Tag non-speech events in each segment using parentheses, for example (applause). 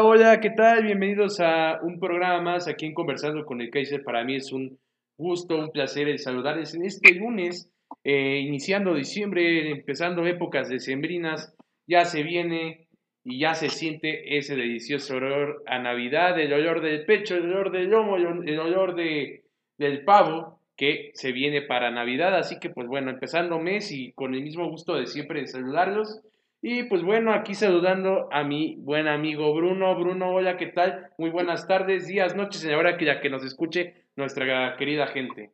Hola, hola, ¿qué tal? Bienvenidos a un programa más aquí en Conversando con el Kaiser. Para mí es un gusto, un placer el saludarles en este lunes, eh, iniciando diciembre, empezando épocas decembrinas. Ya se viene y ya se siente ese delicioso olor a Navidad, el olor del pecho, el olor del lomo, el olor de, del pavo que se viene para Navidad. Así que, pues bueno, empezando mes y con el mismo gusto de siempre de saludarlos. Y pues bueno, aquí saludando a mi buen amigo Bruno. Bruno, hola, ¿qué tal? Muy buenas tardes, días, noches, hora que ya que nos escuche nuestra querida gente.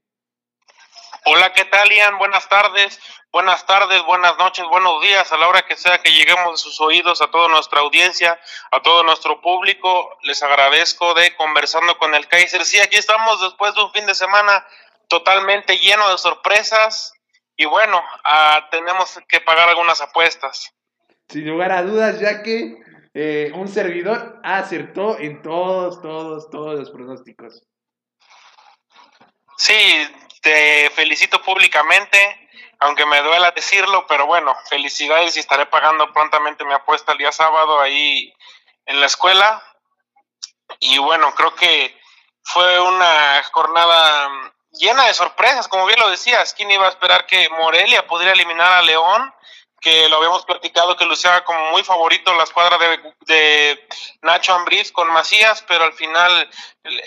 Hola, ¿qué tal, Ian? Buenas tardes, buenas tardes, buenas noches, buenos días, a la hora que sea que lleguemos a sus oídos, a toda nuestra audiencia, a todo nuestro público. Les agradezco de conversando con el Kaiser. Sí, aquí estamos después de un fin de semana totalmente lleno de sorpresas. Y bueno, ah, tenemos que pagar algunas apuestas. Sin lugar a dudas, ya que eh, un servidor acertó en todos, todos, todos los pronósticos. Sí, te felicito públicamente, aunque me duela decirlo, pero bueno, felicidades y estaré pagando prontamente mi apuesta el día sábado ahí en la escuela. Y bueno, creo que fue una jornada llena de sorpresas, como bien lo decías. ¿Quién iba a esperar que Morelia pudiera eliminar a León? Que lo habíamos platicado que lucía como muy favorito la escuadra de, Nacho Ambriz con Macías, pero al final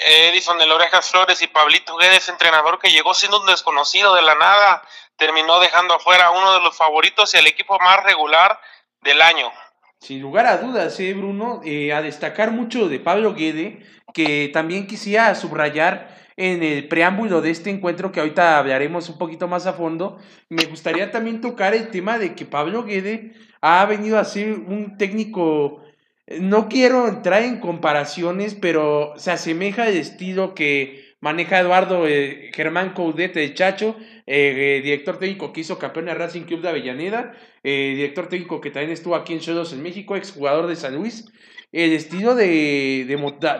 Edison de Orejas Flores y Pablito Guedes, entrenador que llegó siendo un desconocido de la nada, terminó dejando afuera a uno de los favoritos y el equipo más regular del año. Sin lugar a dudas, ¿eh, Bruno, eh, a destacar mucho de Pablo Guede, que también quisiera subrayar en el preámbulo de este encuentro que ahorita hablaremos un poquito más a fondo, me gustaría también tocar el tema de que Pablo Guede ha venido a ser un técnico, no quiero entrar en comparaciones, pero se asemeja al estilo que maneja Eduardo eh, Germán Coudete de Chacho, eh, eh, director técnico que hizo campeón de Racing Club de Avellaneda, director técnico que también estuvo aquí en Cholos en México, exjugador de San Luis el estilo de,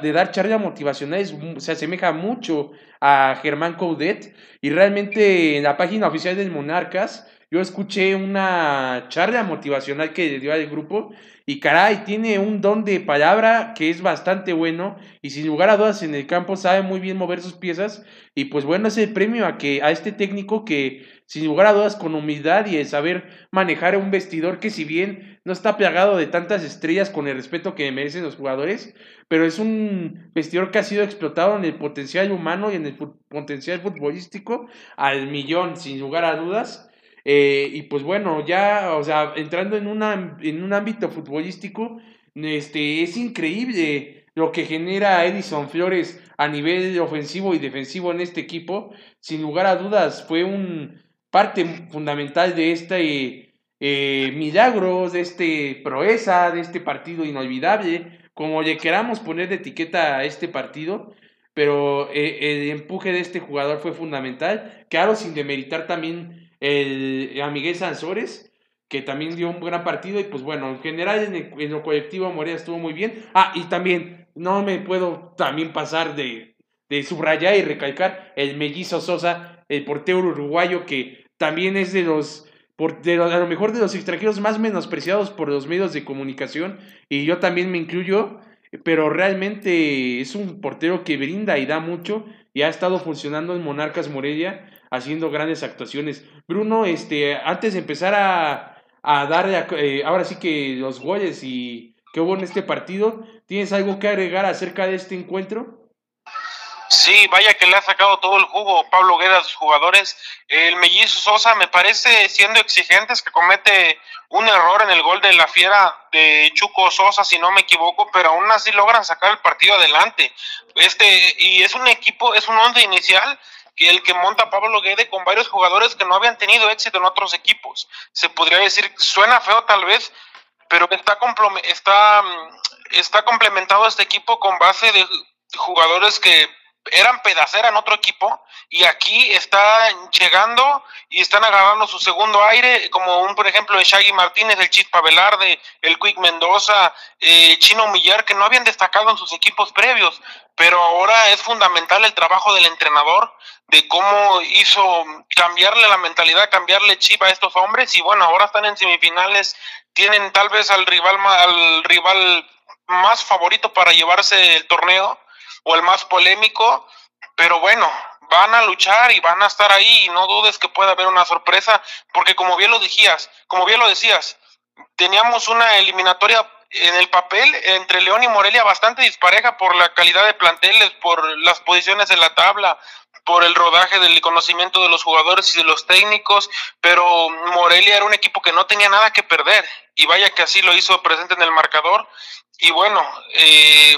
de, dar charla motivacionales se asemeja mucho a Germán Coudet y realmente en la página oficial del Monarcas yo escuché una charla motivacional que dio al grupo y caray, tiene un don de palabra que es bastante bueno y sin lugar a dudas en el campo sabe muy bien mover sus piezas y pues bueno es el premio a que a este técnico que sin lugar a dudas con humildad y el saber manejar un vestidor que si bien no está plagado de tantas estrellas con el respeto que merecen los jugadores, pero es un vestidor que ha sido explotado en el potencial humano y en el potencial futbolístico al millón, sin lugar a dudas. Eh, y pues bueno, ya, o sea, entrando en, en un ámbito futbolístico, este, es increíble lo que genera Edison Flores a nivel ofensivo y defensivo en este equipo. Sin lugar a dudas, fue un parte fundamental de este eh, milagro, de este proeza, de este partido inolvidable, como le queramos poner de etiqueta a este partido pero eh, el empuje de este jugador fue fundamental. Claro, sin demeritar también el, a Miguel que también dio un gran partido. Y pues bueno, en general en, lo colectivo Morelia estuvo muy bien. Ah, y también no me puedo también pasar de, de subrayar y recalcar el mellizo Sosa, el portero uruguayo, que también es de los a lo mejor de los extranjeros más menospreciados por los medios de comunicación, y yo también me incluyo, pero realmente es un portero que brinda y da mucho, y ha estado funcionando en Monarcas Morelia, haciendo grandes actuaciones. Bruno, este, antes de empezar a, a dar eh, ahora sí que los goles y qué hubo en este partido, ¿tienes algo que agregar acerca de este encuentro? Sí, vaya que le ha sacado todo el jugo Pablo Gueda a sus jugadores. El mellizo Sosa me parece, siendo exigentes, que comete un error en el gol de la fiera de Chuco Sosa, si no me equivoco, pero aún así logran sacar el partido adelante. Este, y es un equipo, es un once inicial que el que monta Pablo Guede con varios jugadores que no habían tenido éxito en otros equipos. Se podría decir, suena feo tal vez, pero está, está, está complementado este equipo con base de jugadores que eran pedacera en otro equipo y aquí están llegando y están agarrando su segundo aire, como un, por ejemplo, el Shaggy Martínez, el Chispa Velarde, el Quick Mendoza, eh, Chino Millar, que no habían destacado en sus equipos previos, pero ahora es fundamental el trabajo del entrenador de cómo hizo cambiarle la mentalidad, cambiarle chip a estos hombres. Y bueno, ahora están en semifinales, tienen tal vez al rival al rival más favorito para llevarse el torneo o el más polémico, pero bueno, van a luchar y van a estar ahí y no dudes que pueda haber una sorpresa, porque como bien lo decías, como bien lo decías, teníamos una eliminatoria en el papel entre León y Morelia bastante dispareja por la calidad de planteles, por las posiciones en la tabla, por el rodaje del conocimiento de los jugadores y de los técnicos, pero Morelia era un equipo que no tenía nada que perder y vaya que así lo hizo presente en el marcador y bueno, eh,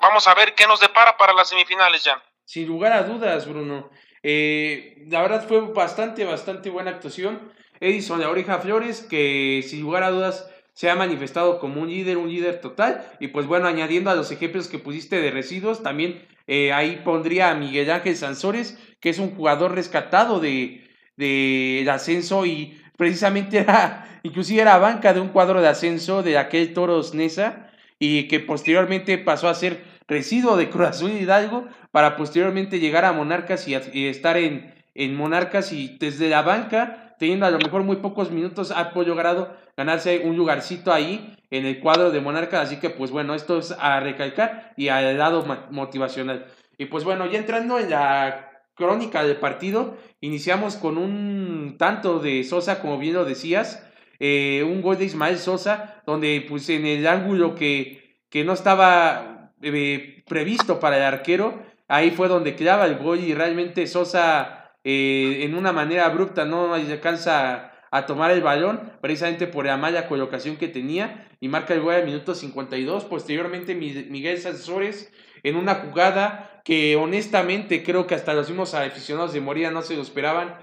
vamos a ver qué nos depara para las semifinales ya. Sin lugar a dudas, Bruno. Eh, la verdad fue bastante, bastante buena actuación. Edison La Oreja Flores, que sin lugar a dudas se ha manifestado como un líder, un líder total. Y pues bueno, añadiendo a los ejemplos que pusiste de residuos, también eh, ahí pondría a Miguel Ángel Sansores, que es un jugador rescatado de, de, ascenso y precisamente era, inclusive era banca de un cuadro de ascenso de aquel Toros Nesa y que posteriormente pasó a ser residuo de Cruz Azul Hidalgo para posteriormente llegar a Monarcas y, estar en, en Monarcas y desde la banca teniendo a lo mejor muy pocos minutos, ha logrado ganarse un lugarcito ahí en el cuadro de Monarca. Así que, pues bueno, esto es a recalcar y al lado motivacional. Y pues bueno, ya entrando en la crónica del partido, iniciamos con un tanto de Sosa, como bien lo decías, eh, un gol de Ismael Sosa, donde pues en el ángulo que, que no estaba eh, previsto para el arquero, ahí fue donde clava el gol y realmente Sosa eh, en una manera abrupta no alcanza a tomar el balón, precisamente por la mala colocación que tenía, y marca el gol al minuto 52. Posteriormente, Miguel Sansores, en una jugada que honestamente creo que hasta los mismos aficionados de Moría no se lo esperaban,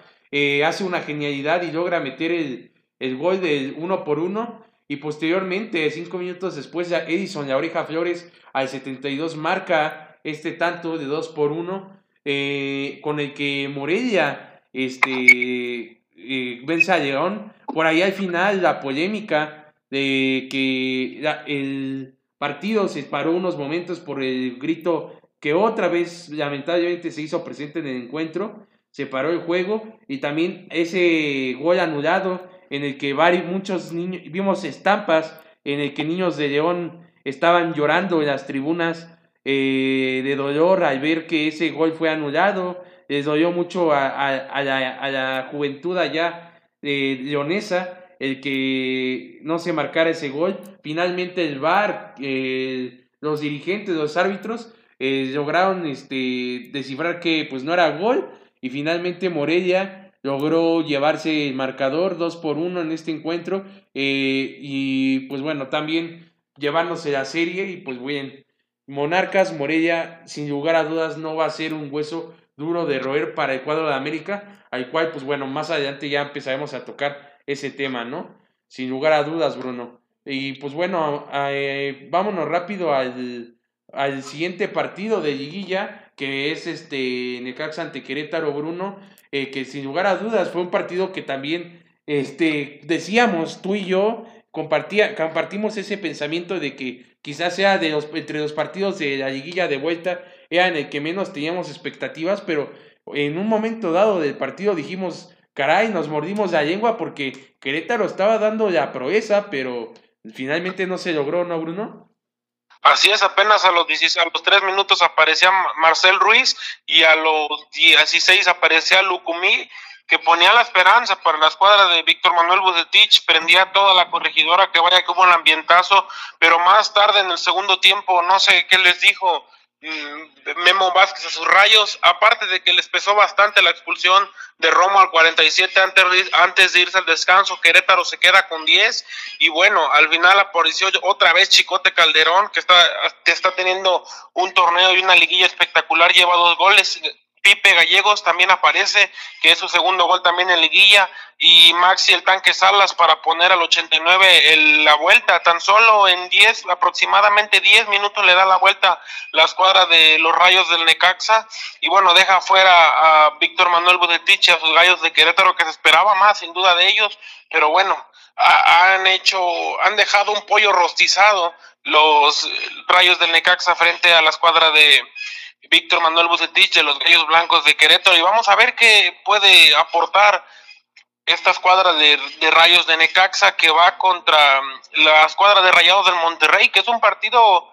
hace una genialidad y logra meter el, el gol del uno por uno. Y posteriormente, cinco minutos después, Edison La Oreja Flores al 72 marca este tanto de 2 por 1 eh, con el que Morelia este, eh, vence a León. Por ahí al final la polémica de que el partido se paró unos momentos por el grito que otra vez lamentablemente se hizo presente en el encuentro, se paró el juego y también ese gol anulado en el que varios, muchos niños, vimos estampas en el que niños de León estaban llorando en las tribunas eh, de dolor al ver que ese gol fue anulado, les dolió mucho a, la, a la, juventud allá de leonesa el que no se marcara ese gol. Finalmente el VAR, eh, los dirigentes, los árbitros, eh, lograron este, descifrar que pues no era gol y finalmente Morelia logró llevarse el marcador 2 por 1 en este encuentro y pues bueno, también llevándose la serie y pues bien, Monarcas Morelia, sin lugar a dudas, no va a ser un hueso duro de roer para el cuadro de América, al cual, pues bueno, más adelante ya empezaremos a tocar ese tema, ¿no? Sin lugar a dudas, Bruno. Y pues bueno, eh, vámonos rápido al, al, siguiente partido de Liguilla, que es este Necaxa ante Querétaro, Bruno, eh, que sin lugar a dudas fue un partido que también este, decíamos tú y yo, compartía, compartimos ese pensamiento de que quizás sea de los, entre los partidos de la liguilla de vuelta, era en el que menos teníamos expectativas, pero en un momento dado del partido dijimos, caray, nos mordimos la lengua porque Querétaro estaba dando la proeza, pero finalmente no se logró, ¿no, Bruno? Así es, apenas a los, 16, a los 3 minutos aparecía Marcel Ruiz y a los 16 aparecía Lucumí que ponía la esperanza para la escuadra de Víctor Manuel Bucetich, prendía toda la corregidora, que vaya que hubo un ambientazo, pero más tarde en el segundo tiempo, no sé qué les dijo Memo Vázquez a sus rayos, aparte de que les pesó bastante la expulsión de Romo al 47 antes, antes de irse al descanso, Querétaro se queda con 10 y bueno, al final apareció otra vez Chicote Calderón, que está, que está teniendo un torneo y una liguilla espectacular, lleva dos goles, Pipe Gallegos también aparece, que es su segundo gol también en liguilla, y Maxi el tanque Salas para poner al 89 el, la vuelta, tan solo en 10, aproximadamente 10 minutos le da la vuelta la escuadra de los Rayos del Necaxa, y bueno, deja fuera a Víctor Manuel Budetich a sus gallos de Querétaro, que se esperaba más sin duda de ellos, pero bueno, han hecho, han dejado un pollo rostizado los Rayos del Necaxa frente a la escuadra de Víctor Manuel Bucetich de los Gallos Blancos de Querétaro y vamos a ver qué puede aportar esta escuadra de, Rayos de Necaxa que va contra la escuadra de Rayados del Monterrey, que es un partido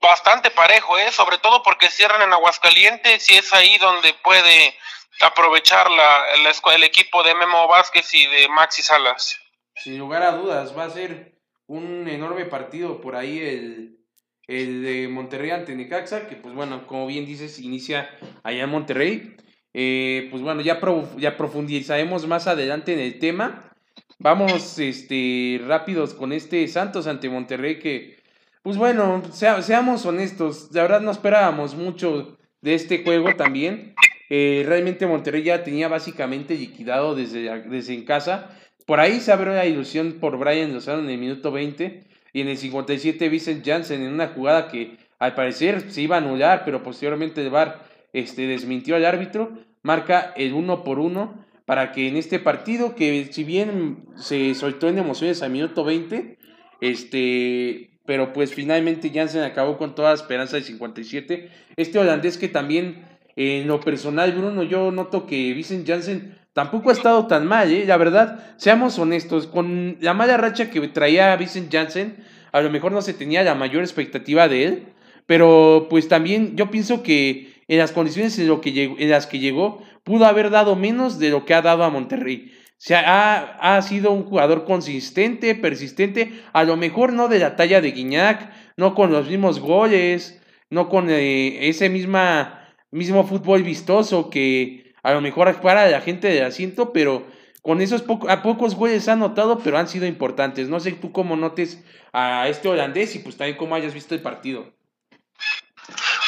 bastante parejo, ¿eh? sobre todo porque cierran en Aguascalientes y es ahí donde puede aprovechar la, el equipo de Memo Vázquez y de Maxi Salas. Sin lugar a dudas, va a ser un enorme partido por ahí el, el de Monterrey ante Necaxa, que pues bueno, como bien dices, inicia allá en Monterrey. Eh, pues bueno, ya, ya profundizaremos más adelante en el tema. Vamos este, rápidos con este Santos ante Monterrey que, pues bueno, seamos honestos, de verdad no esperábamos mucho de este juego también. Eh, realmente Monterrey ya tenía básicamente liquidado desde, desde en casa. Por ahí se abrió la ilusión por Brian Lozano en el minuto 20 y en el 57 Vincent Janssen en una jugada que al parecer se iba a anular, pero posteriormente el VAR este, desmintió al árbitro, marca el uno por uno para que en este partido, que si bien se soltó en emociones a minuto 20, este, pero pues finalmente Jansen acabó con toda esperanza de 57. Este holandés que también, en lo personal, Bruno, yo noto que Vincent Jansen tampoco ha estado tan mal, ¿eh? la verdad, seamos honestos, con la mala racha que traía Vincent Jansen, a lo mejor no se tenía la mayor expectativa de él, pero pues también yo pienso que en las condiciones en las que llegó, pudo haber dado menos de lo que ha dado a Monterrey. O sea, ha, ha, sido un jugador consistente, persistente, a lo mejor no de la talla de Guiñac, no con los mismos goles, no con eh, ese misma, mismo fútbol vistoso que a lo mejor para la gente del asiento, pero con esos a pocos goles han notado, pero han sido importantes. No sé tú cómo notes a este holandés y pues también cómo hayas visto el partido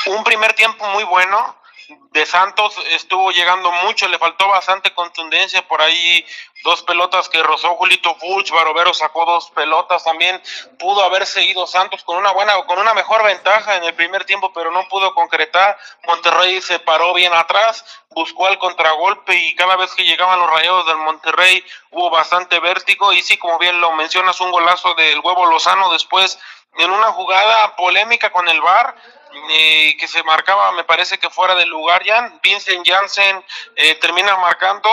un primer tiempo muy bueno. De Santos estuvo llegando mucho, le faltó bastante contundencia por ahí, dos pelotas que rozó Julito Fulch, Barovero sacó dos pelotas también, pudo haber seguido Santos con una buena, con una mejor ventaja en el primer tiempo, pero no pudo concretar. Monterrey se paró bien atrás, buscó el contragolpe y cada vez que llegaban los rayados del Monterrey hubo bastante vértigo y sí, como bien lo mencionas, un golazo del huevo Lozano después en una jugada polémica con el VAR eh, que se marcaba, me parece que fuera del lugar ya. Vincent Janssen eh, termina marcando,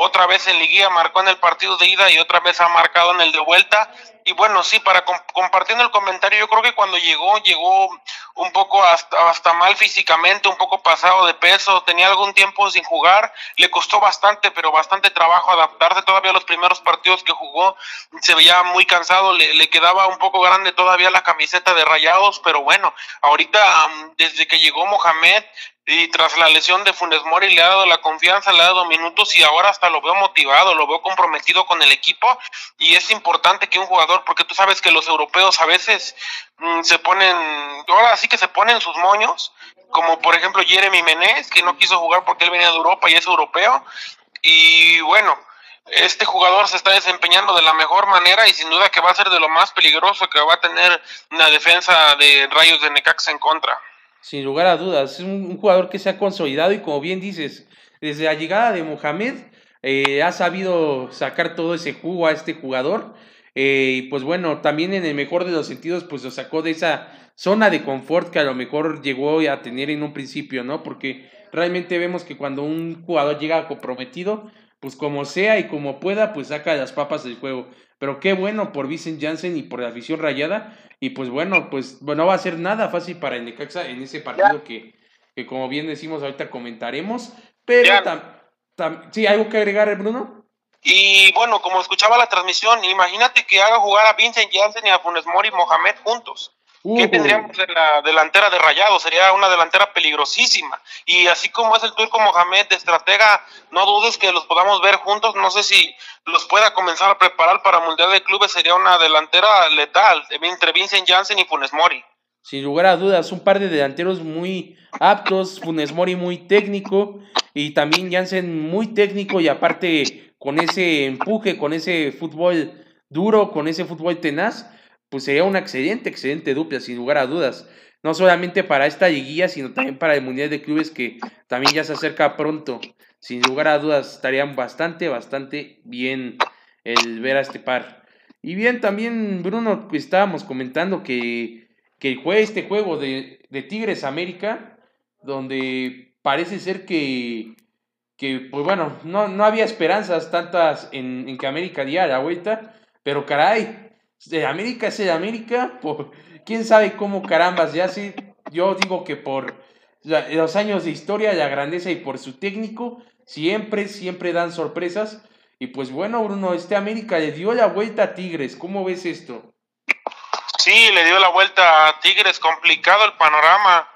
otra vez en Liguilla marcó en el partido de ida y otra vez ha marcado en el de vuelta. Y bueno, sí, para compartiendo el comentario, yo creo que cuando llegó, llegó un poco hasta, hasta mal físicamente, un poco pasado de peso, tenía algún tiempo sin jugar, le costó bastante, pero bastante trabajo adaptarse. Todavía a los primeros partidos que jugó, se veía muy cansado, le, le quedaba un poco grande todavía la camiseta de rayados, pero bueno, ahorita desde que llegó Mohamed, y tras la lesión de Funes Mori le ha dado la confianza, le ha dado minutos y ahora hasta lo veo motivado, lo veo comprometido con el equipo y es importante que un jugador, porque tú sabes que los europeos a veces mm, se ponen, ahora sí que se ponen sus moños, como por ejemplo Jeremy Menez, que no quiso jugar porque él venía de Europa y es europeo y bueno, este jugador se está desempeñando de la mejor manera y sin duda que va a ser de lo más peligroso que va a tener una defensa de Rayos de Necaxa en contra. Sin lugar a dudas, es un, jugador que se ha consolidado y como bien dices, desde la llegada de Mohamed eh, ha sabido sacar todo ese jugo a este jugador. Eh, y pues bueno, también en el mejor de los sentidos, pues lo sacó de esa zona de confort que a lo mejor llegó a tener en un principio, ¿no? Porque realmente vemos que cuando un jugador llega comprometido, pues como sea y como pueda, pues saca las papas del juego. Pero qué bueno por Vincent Janssen y por la afición rayada. Y pues bueno, pues bueno, no va a ser nada fácil para el Necaxa en ese partido que, que, como bien decimos ahorita comentaremos. Pero sí, ¿algo que agregar, Bruno? Y bueno, como escuchaba la transmisión, imagínate que haga jugar a Vincent Janssen y a Funes Mori Mohamed juntos. ¿Qué tendríamos en la delantera de Rayado? Sería una delantera peligrosísima. Y así como es el Turco Mohamed de estratega, no dudes que los podamos ver juntos. No sé si los pueda comenzar a preparar para Mundial de Clubes. Sería una delantera letal entre Vincent Janssen y Funes Mori. Sin lugar a dudas, un par de delanteros muy aptos. Funes Mori muy técnico. Y también Janssen muy técnico y aparte con ese empuje, con ese fútbol duro, con ese fútbol tenaz pues sería una excelente, excelente dupla, sin lugar a dudas. No solamente para esta liguilla, sino también para el Mundial de Clubes que también ya se acerca pronto. Sin lugar a dudas, estarían bastante, bastante bien el ver a este par. Y bien, también, Bruno, estábamos comentando que, que juega este juego de, de Tigres América, donde parece ser que, que pues bueno, no, no había esperanzas tantas en, en que América diera la vuelta, pero caray, de América es de América, por quién sabe cómo carambas, ya sí, yo digo que por los años de historia, la grandeza y por su técnico, siempre, siempre dan sorpresas. Y pues bueno, Bruno, este América le dio la vuelta a Tigres, ¿cómo ves esto? Sí, le dio la vuelta a Tigres, complicado el panorama.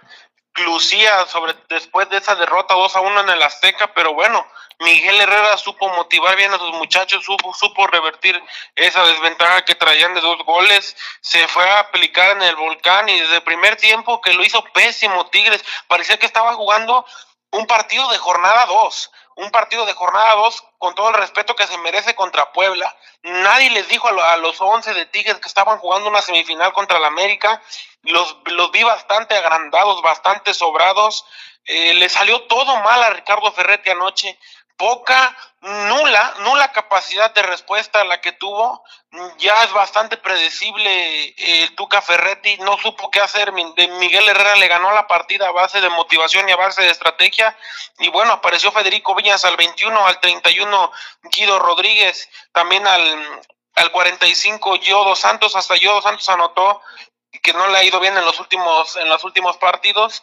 Lucía sobre después de esa derrota 2 a 1 en el Azteca, pero bueno, Miguel Herrera supo motivar bien a sus muchachos, supo, supo revertir esa desventaja que traían de dos goles, se fue a aplicar en el volcán y desde el primer tiempo que lo hizo pésimo Tigres, parecía que estaba jugando un partido de jornada 2 un partido de jornada 2 con todo el respeto que se merece contra Puebla. Nadie les dijo a, los 11 de Tigres que estaban jugando una semifinal contra el América. Los, los vi bastante agrandados, bastante sobrados. Eh, le salió todo mal a Ricardo Ferretti anoche poca, nula, nula capacidad de respuesta la que tuvo. Ya es bastante predecible el eh, Tuca Ferretti, no supo qué hacer. Miguel Herrera le ganó la partida a base de motivación y a base de estrategia. Y bueno, apareció Federico Viñas al 21, al 31 Guido Rodríguez, también al, al 45 Yodo Santos, hasta Yodo Santos anotó que no le ha ido bien en los últimos en los últimos partidos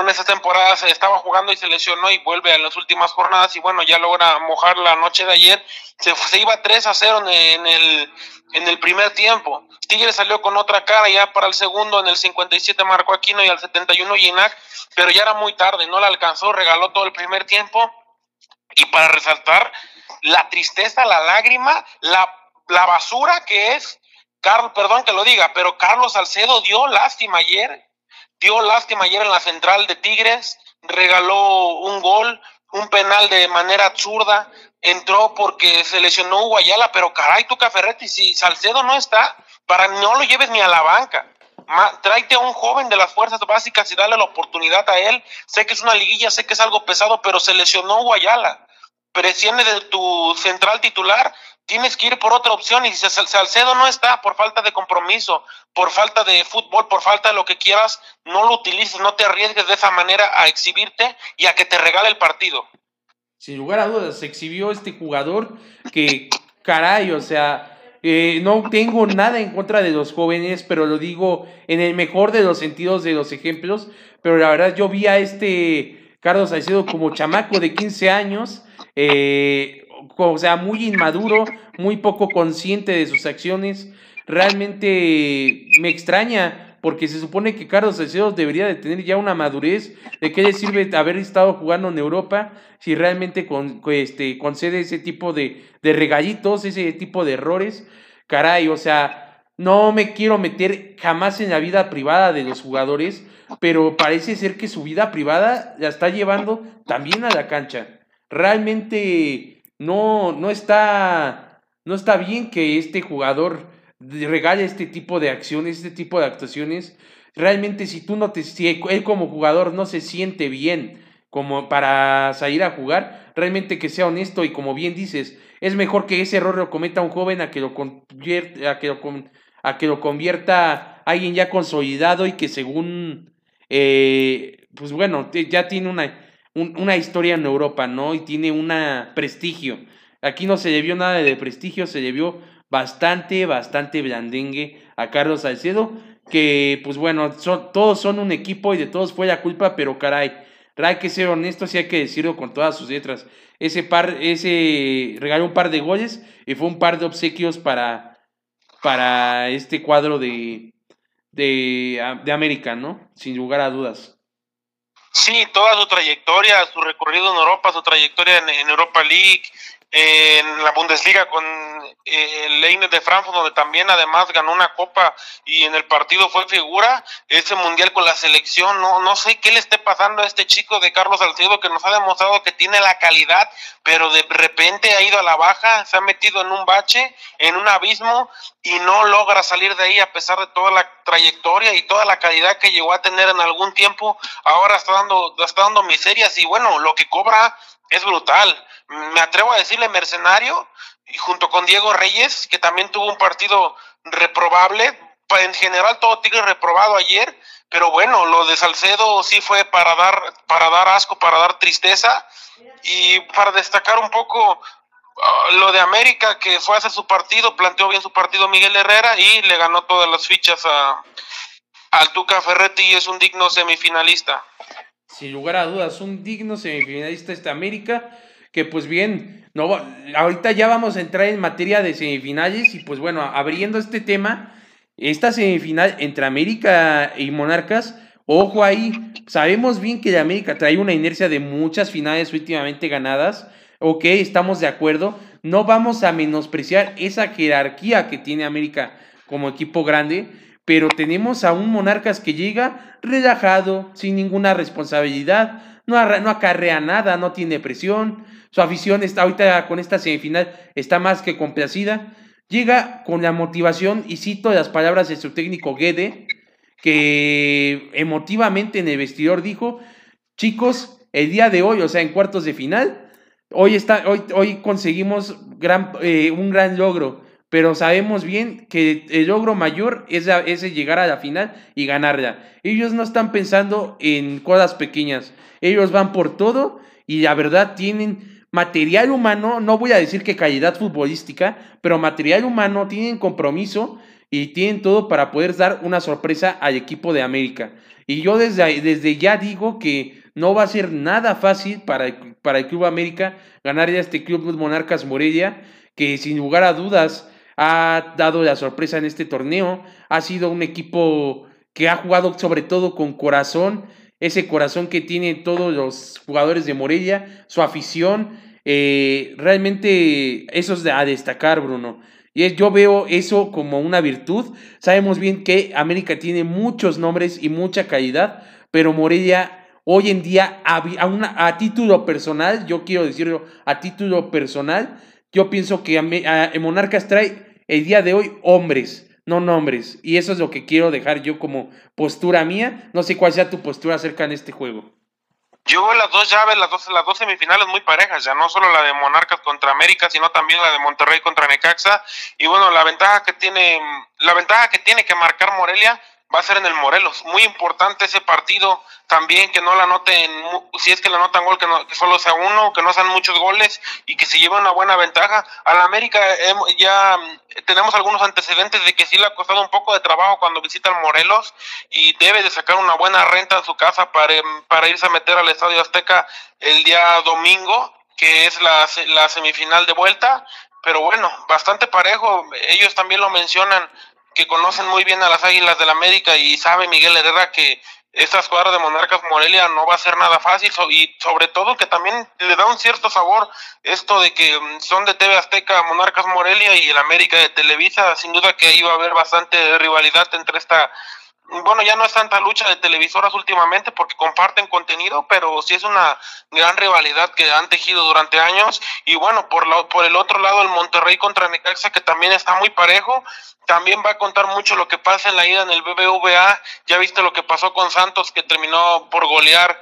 en esa temporada se estaba jugando y se lesionó y vuelve en las últimas jornadas y bueno, ya logra mojar la noche de ayer. Se, se iba 3 a 0 en el, en el primer tiempo. Tigre salió con otra cara ya para el segundo, en el 57 marcó Aquino y al 71 Ginac, pero ya era muy tarde, no la alcanzó, regaló todo el primer tiempo. Y para resaltar la tristeza, la lágrima, la, la basura que es, Carlos, perdón que lo diga, pero Carlos Salcedo dio lástima ayer dio lástima ayer en la central de Tigres, regaló un gol, un penal de manera absurda, entró porque se lesionó Guayala, pero caray, tú Caferretti, si Salcedo no está, para no lo lleves ni a la banca. tráete a un joven de las fuerzas básicas y dale la oportunidad a él. Sé que es una liguilla, sé que es algo pesado, pero se lesionó Guayala. Presione de tu central titular tienes que ir por otra opción y si Salcedo no está por falta de compromiso, por falta de fútbol, por falta de lo que quieras, no lo utilices, no te arriesgues de esa manera a exhibirte y a que te regale el partido. Sin lugar a dudas, se exhibió este jugador que, caray, o sea, eh, no tengo nada en contra de los jóvenes, pero lo digo en el mejor de los sentidos de los ejemplos, pero la verdad yo vi a este Carlos Salcedo como chamaco de 15 años, eh, o sea, muy inmaduro, muy poco consciente de sus acciones. Realmente me extraña porque se supone que Carlos Salcedo debería de tener ya una madurez. ¿De qué le sirve haber estado jugando en Europa si realmente con, este, concede ese tipo de, de regalitos, ese tipo de errores? Caray, o sea, no me quiero meter jamás en la vida privada de los jugadores, pero parece ser que su vida privada la está llevando también a la cancha. Realmente no, no está, no está bien que este jugador regale este tipo de acciones, este tipo de actuaciones. Realmente si tú no te, si él como jugador no se siente bien como para salir a jugar, realmente que sea honesto y como bien dices, es mejor que ese error lo cometa un joven a que lo convierta, a que lo, a que lo convierta alguien ya consolidado y que según, eh, pues bueno, ya tiene una, una historia en Europa, ¿no? Y tiene un prestigio. Aquí no se vio nada de prestigio, se vio bastante, bastante blandengue a Carlos Salcedo, que pues bueno, son, todos son un equipo y de todos fue la culpa, pero caray, hay que ser honesto, sí hay que decirlo con todas sus letras. Ese par, ese regaló un par de goles y fue un par de obsequios para, para este cuadro de, de, de América, ¿no? Sin lugar a dudas. Sí, toda su trayectoria, su recorrido en Europa, su trayectoria en, Europa League, en la Bundesliga con eh, el Leines de Frankfurt, donde también además ganó una copa y en el partido fue figura, ese mundial con la selección, no, no sé qué le esté pasando a este chico de Carlos Salcedo que nos ha demostrado que tiene la calidad, pero de repente ha ido a la baja, se ha metido en un bache, en un abismo y no logra salir de ahí a pesar de toda la trayectoria y toda la calidad que llegó a tener en algún tiempo, ahora está dando, está dando miserias y bueno, lo que cobra es brutal. Me atrevo a decirle mercenario, y junto con Diego Reyes, que también tuvo un partido reprobable, en general todo Tigre reprobado ayer, pero bueno, lo de Salcedo sí fue para dar, para dar asco, para dar tristeza y para destacar un poco ah, lo de América, que fue a su partido, planteó bien su partido Miguel Herrera y le ganó todas las fichas a, al Tuca Ferretti y es un digno semifinalista. Sin lugar a dudas, un digno semifinalista este América, que pues bien, no, ahorita ya vamos a entrar en materia de semifinales y pues bueno, abriendo este tema, esta semifinal entre América y Monarcas, ojo ahí, sabemos bien que América trae una inercia de muchas finales últimamente ganadas, ok, estamos de acuerdo, no vamos a menospreciar esa jerarquía que tiene América como equipo grande, pero tenemos a un Monarcas que llega relajado, sin ninguna responsabilidad, no, no acarrea nada, no tiene presión, su afición está ahorita con esta semifinal está más que complacida Llega con la motivación, y cito las palabras de su técnico Guede, que emotivamente en el vestidor dijo, chicos, el día de hoy, o sea, en cuartos de final, hoy, está, hoy, hoy conseguimos eh, un gran logro, pero sabemos bien que el logro mayor es, es llegar a la final y ganarla. Ellos no están pensando en cosas pequeñas, ellos van por todo y la verdad tienen material humano, no voy a decir que calidad futbolística, pero material humano, tienen compromiso y tienen todo para poder dar una sorpresa al equipo de América. Y yo desde, desde ya digo que no va a ser nada fácil para, para el Club América ganar ya este Club Monarcas Morelia, que sin lugar a dudas ha dado la sorpresa en este torneo, ha sido un equipo que ha jugado sobre todo con corazón, ese corazón que tienen todos los jugadores de Morelia, su afición, eh, realmente eso es a destacar, Bruno. Y yo veo eso como una virtud. Sabemos bien que América tiene muchos nombres y mucha calidad, pero Morelia hoy en día, a, a título personal, yo quiero decirlo a título personal, yo pienso que Monarcas trae el día de hoy hombres no nombres. Y eso es lo que quiero dejar yo como postura mía. No sé cuál sea tu postura acerca de este juego. Yo veo las dos llaves, las dos, las dos semifinales muy parejas, ya no solo la de Monarcas contra América, sino también la de Monterrey contra Necaxa. Y bueno, la ventaja que tiene, la ventaja que tiene que marcar Morelia va a ser en el Morelos. Muy importante ese partido también, que no la anoten, si es que la anotan gol, que, no, que solo sea uno, que no sean muchos goles y que se lleve una buena ventaja. A la América ya tenemos algunos antecedentes de que sí le ha costado un poco de trabajo cuando visita el Morelos y debe de sacar una buena renta en su casa para, para irse a meter al Estadio Azteca el día domingo, que es la, la semifinal de vuelta. Pero bueno, bastante parejo. Ellos también lo mencionan que conocen muy bien a las Águilas de la América y sabe Miguel Herrera que esta escuadra de Monarcas Morelia no va a ser nada fácil y sobre todo que también le da un cierto sabor esto de que mm, son de TV Azteca Monarcas Morelia y el América de Televisa, sin duda que va a haber bastante rivalidad entre esta bueno, ya no es tanta lucha de televisoras últimamente porque comparten contenido, pero sí es una gran rivalidad que han tejido durante años. Y bueno, por, la, por el otro lado, el Monterrey contra Necaxa, que también está muy parejo, también va a contar mucho lo que pasa en la ida en el BBVA. Ya viste lo que pasó con Santos, que terminó por golear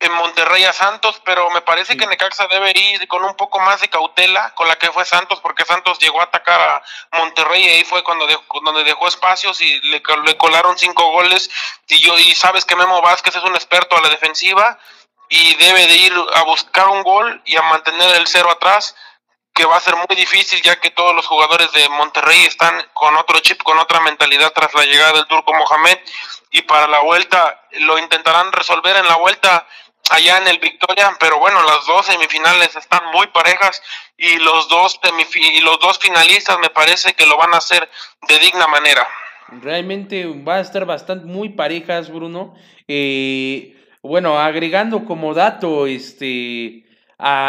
en Monterrey a Santos, pero me parece que Necaxa debe ir con un poco más de cautela con la que fue Santos, porque Santos llegó a atacar a Monterrey y ahí fue cuando dejó, donde dejó espacios y le, le, colaron cinco goles. Y yo y sabes que Memo Vázquez es un experto a la defensiva y debe de ir a buscar un gol y a mantener el cero atrás, que va a ser muy difícil ya que todos los jugadores de Monterrey están con otro chip, con otra mentalidad tras la llegada del turco Mohamed y para la vuelta lo intentarán resolver en la vuelta allá en el Victoria, pero bueno, las dos semifinales están muy parejas y los dos, y los dos finalistas me parece que lo van a hacer de digna manera. Realmente va a estar bastante muy parejas, Bruno. Eh, bueno, agregando como dato, este,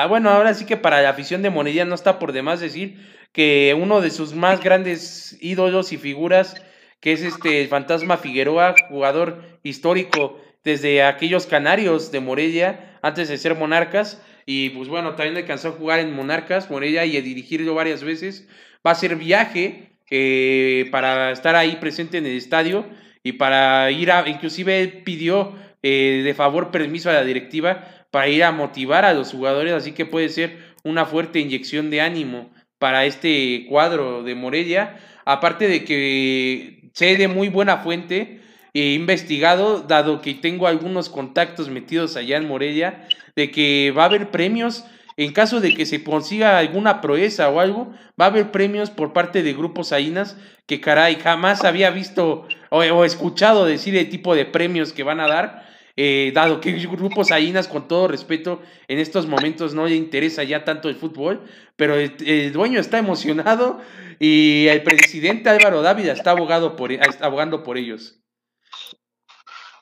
bueno, ahora sí que para la afición de Monedilla no está por demás decir que uno de sus más grandes ídolos y figuras, que es este Fantasma Figueroa, jugador histórico desde aquellos canarios de Morelia, antes de ser monarcas. Y pues bueno, también alcanzó a jugar en Monarcas, Morelia, y a dirigirlo varias veces. Va a ser viaje eh, para estar ahí presente en el estadio y para ir a, inclusive pidió eh, de favor permiso a la directiva para ir a motivar a los jugadores, así que puede ser una fuerte inyección de ánimo para este cuadro de Morelia. Aparte de que sé de muy buena fuente he investigado, dado que tengo algunos contactos metidos allá en Morelia, de que va a haber premios en caso de que se consiga alguna proeza o algo, va a haber premios por parte de grupos AINAS que caray, jamás había visto o, escuchado decir el tipo de premios que van a dar. Eh, dado que grupos AINAS, con todo respeto, en estos momentos no le interesa ya tanto el fútbol, pero el, dueño está emocionado y el presidente Álvaro Dávila está, abogado por, abogando por ellos.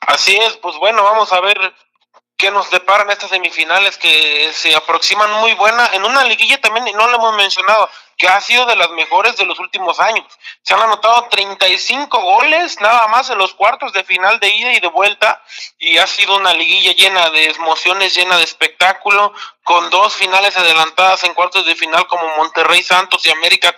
Así es, pues bueno, vamos a ver que nos deparan estas semifinales que se aproximan muy buena en una liguilla también, y no lo hemos mencionado, que ha sido de las mejores de los últimos años. Se han anotado 35 goles nada más en los cuartos de final de ida y de vuelta y ha sido una liguilla llena de emociones, llena de espectáculo, con dos finales adelantadas en cuartos de final como Monterrey Santos y América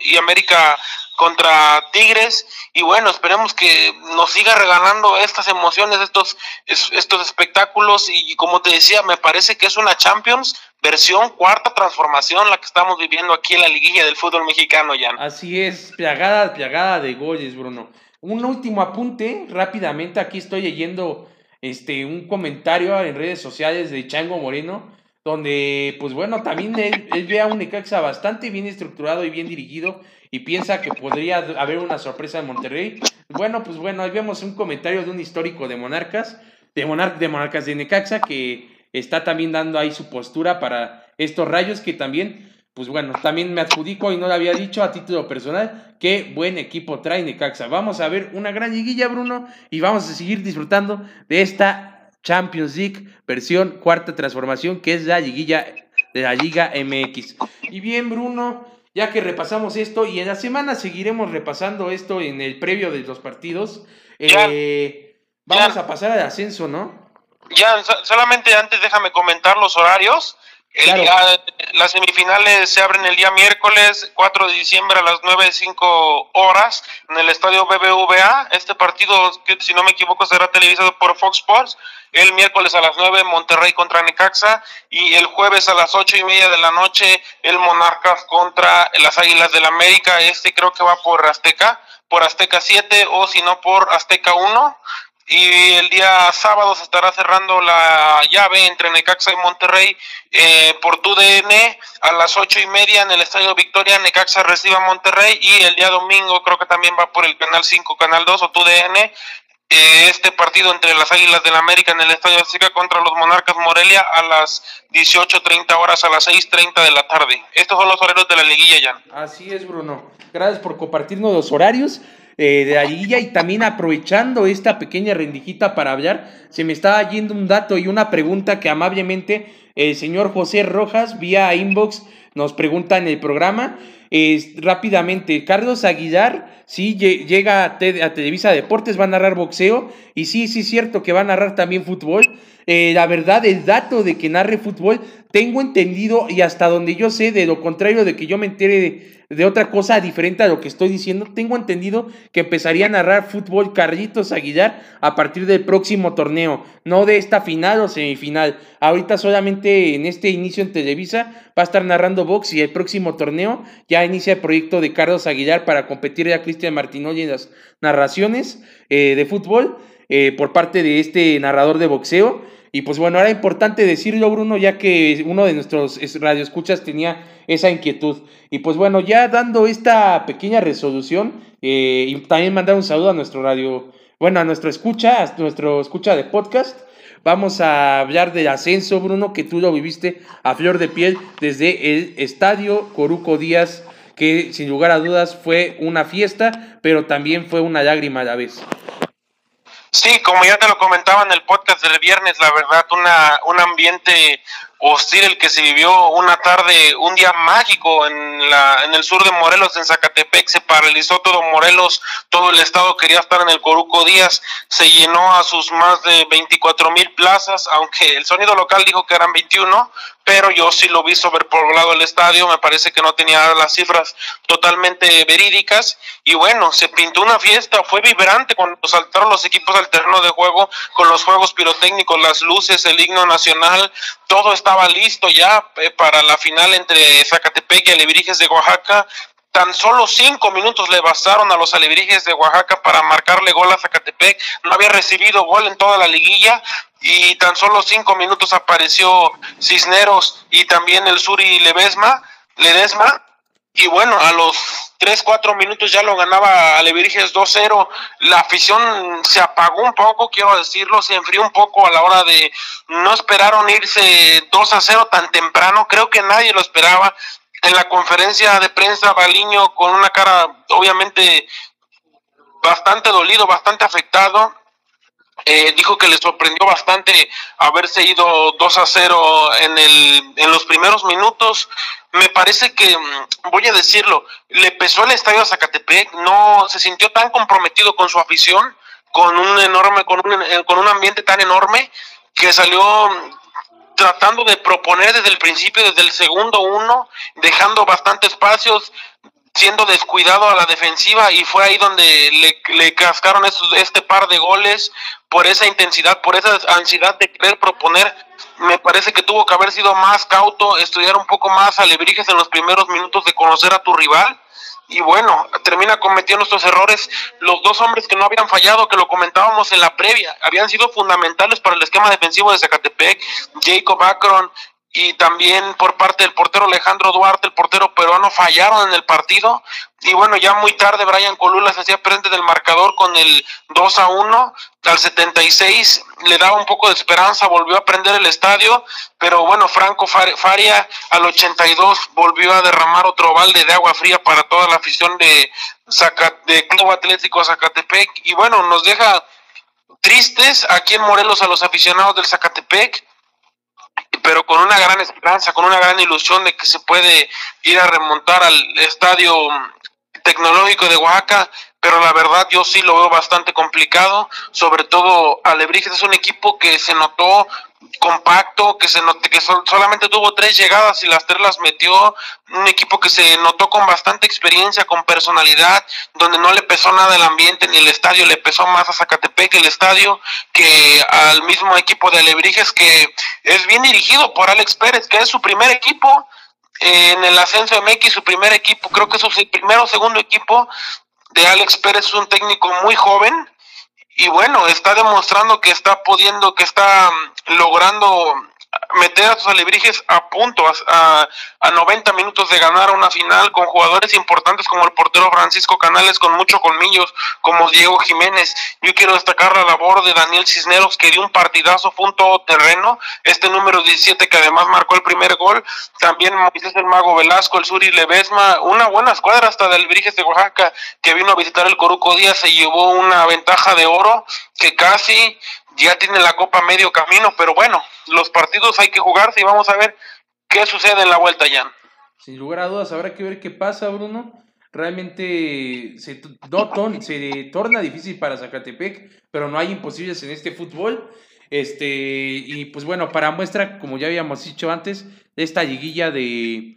y América contra Tigres y bueno, esperemos que nos siga regalando estas emociones, estos, estos espectáculos y como te decía, me parece que es una Champions versión cuarta transformación la que estamos viviendo aquí en la liguilla del fútbol mexicano, ya. Así es, plagada, plagada de goles, Bruno. Un último apunte, rápidamente, aquí estoy leyendo este, un comentario en redes sociales de Chango Moreno, donde, pues bueno, también (laughs) él, ve a un Necaxa bastante bien estructurado y bien dirigido y piensa que podría haber una sorpresa en Monterrey. Bueno, pues bueno, ahí vemos un comentario de un histórico de Monarcas, de, de Monarcas de Necaxa, que está también dando ahí su postura para estos rayos que también, pues bueno, también me adjudico y no lo había dicho a título personal, qué buen equipo trae Necaxa. Vamos a ver una gran liguilla, Bruno, y vamos a seguir disfrutando de esta Champions League versión cuarta transformación, que es la liguilla de la Liga MX. Y bien, Bruno, ya que repasamos esto y en la semana seguiremos repasando esto en el previo de los partidos. Eh, vamos a pasar al ascenso, ¿no? Ya, solamente antes déjame comentar los horarios. las semifinales se abren el día miércoles 4 de diciembre a las 9.05 horas en el estadio BBVA. Este partido, si no me equivoco, será televisado por Fox Sports el miércoles a las 9 Monterrey contra Necaxa y el jueves a las ocho y media de la noche el Monarcas contra las Águilas del América. Este creo que va por Azteca, por Azteca 7 o si no por Azteca 1. Y el día sábado se estará cerrando la llave entre Necaxa y Monterrey eh, por TUDN a las ocho y media en el Estadio Victoria. Necaxa recibe a Monterrey y el día domingo creo que también va por el Canal 5, Canal 2 o TUDN eh, este partido entre las Águilas del América en el Estadio Azteca contra los Monarcas Morelia a las 18.30 horas, a las 6.30 de la tarde. Estos son los horarios de la liguilla, ya. Así es, Bruno. Gracias por compartirnos los horarios eh, de la liguilla y también aprovechando esta pequeña rendijita para hablar, se me estaba yendo un dato y una pregunta que amablemente el señor José Rojas vía inbox nos pregunta en el programa rápidamente, Carlos Aguilar, sí, llega a, Televisa Deportes, va a narrar boxeo, y sí, sí es cierto que va a narrar también fútbol. Eh, la verdad, el dato de que narre fútbol, tengo entendido, y hasta donde yo sé, de lo contrario de que yo me entere de, otra cosa diferente a lo que estoy diciendo, tengo entendido que empezaría a narrar fútbol Carlitos Aguilar a partir del próximo torneo, no de esta final o semifinal. Ahorita solamente en este inicio en Televisa va a estar narrando box y el próximo torneo ya inicia el proyecto de Carlos Aguilar para competir a Cristian Martinoli en las narraciones eh, de fútbol eh, por parte de este narrador de boxeo. Y pues bueno, era importante decirlo, Bruno, ya que uno de nuestros radioescuchas tenía esa inquietud. Y pues bueno, ya dando esta pequeña resolución, eh, y también mandar un saludo a nuestro radio, bueno, a nuestro escucha, a nuestro escucha de podcast. Vamos a hablar del ascenso, Bruno, que tú lo viviste a flor de piel desde el estadio Coruco Díaz, que sin lugar a dudas fue una fiesta, pero también fue una lágrima a la vez. Sí, como ya te lo comentaba en el podcast del viernes, la verdad, una, un ambiente hostil el que se vivió una tarde, un día mágico en, la, en el sur de Morelos, en Zacatepec, se paralizó todo Morelos, todo el estado quería estar en el Coruco Díaz, se llenó a sus más de 24 mil plazas, aunque el sonido local dijo que eran 21, pero yo sí lo vi sobrepoblado el estadio, me parece que no tenía las cifras totalmente verídicas y bueno, se pintó una fiesta, fue vibrante cuando saltaron los equipos al terreno de juego con los juegos pirotécnicos, las luces, el himno nacional, todo estaba listo ya eh, para la final entre Zacatepec y Alebrijes de Oaxaca Tan solo cinco minutos le bastaron a los alebrijes de Oaxaca para marcarle gol a Zacatepec. No había recibido gol en toda la liguilla y tan solo cinco minutos apareció Cisneros y también el Suri Ledesma. Ledesma. Y bueno, a los tres, cuatro minutos ya lo ganaba Alebrijes 2-0. La afición se apagó un poco, quiero decirlo, se enfrió un poco a la hora de... No esperaron irse 2-0 tan temprano, creo que nadie lo esperaba en la conferencia de prensa Baliño con una cara obviamente bastante dolido, bastante afectado. Eh, dijo que le sorprendió bastante haberse ido 2 a 0 en, el, en los primeros minutos. Me parece que, mm, voy a decirlo, le pesó el estadio a Zacatepec, no se sintió tan comprometido con su afición, con un enorme, con un, eh, con un ambiente tan enorme, que salió tratando de proponer desde el principio, desde el segundo uno, dejando bastante espacios, siendo descuidado a la defensiva y fue ahí donde le, le cascaron este par de goles por esa intensidad, por esa ansiedad de querer proponer. Me parece que tuvo que haber sido más cauto, estudiar un poco más alebrijes en los primeros minutos de conocer a tu rival y bueno, termina cometiendo estos errores. Los dos hombres que no habían fallado, que lo comentábamos en la previa, habían sido fundamentales para el esquema defensivo de Zacatepec, Jacob Akron y también por parte del portero Alejandro Duarte, el portero peruano, fallaron en el partido. Y bueno, ya muy tarde Brian Colula se hacía presente del marcador con el 2 a 1. Al 76 le daba un poco de esperanza, volvió a prender el estadio, pero bueno, Franco Faria al 82 volvió a derramar otro balde de agua fría para toda la afición de, de Club Atlético Zacatepec. Y bueno, nos deja tristes aquí en Morelos a los aficionados del Zacatepec pero con una gran esperanza, con una gran ilusión de que se puede ir a remontar al estadio tecnológico de Oaxaca, pero la verdad yo sí lo veo bastante complicado, sobre todo Alebrijes es un equipo que se notó compacto, que se note que solamente tuvo tres llegadas y las tres las metió, un equipo que se notó con bastante experiencia, con personalidad, donde no le pesó nada el ambiente ni el estadio, le pesó más a Zacatepec el estadio que al mismo equipo de Alebrijes que es bien dirigido por Alex Pérez, que es su primer equipo en el ascenso MX, su primer equipo, creo que su primero o segundo equipo de Alex Pérez, es un técnico muy joven, y bueno, está demostrando que está pudiendo, que está mm, logrando meter a sus alebrijes a punto, a, a, 90 minutos de ganar una final con jugadores importantes como el portero Francisco Canales con mucho colmillos, como Diego Jiménez. Yo quiero destacar la labor de Daniel Cisneros que dio un partidazo, fue un todoterreno, este número 17 que además marcó el primer gol, también Moisés el Mago Velasco, el Suri Levesma, una buena escuadra hasta de Alebrijes de Oaxaca que vino a visitar el Coruco Díaz, se llevó una ventaja de oro que casi ya tiene la copa medio camino, pero bueno, los partidos hay que jugarse y vamos a ver qué sucede en la vuelta ya. Sin lugar a dudas, habrá que ver qué pasa, Bruno. Realmente se, se torna difícil para Zacatepec, pero no hay imposibles en este fútbol. Este, y pues bueno, para muestra, como ya habíamos dicho antes, esta liguilla de,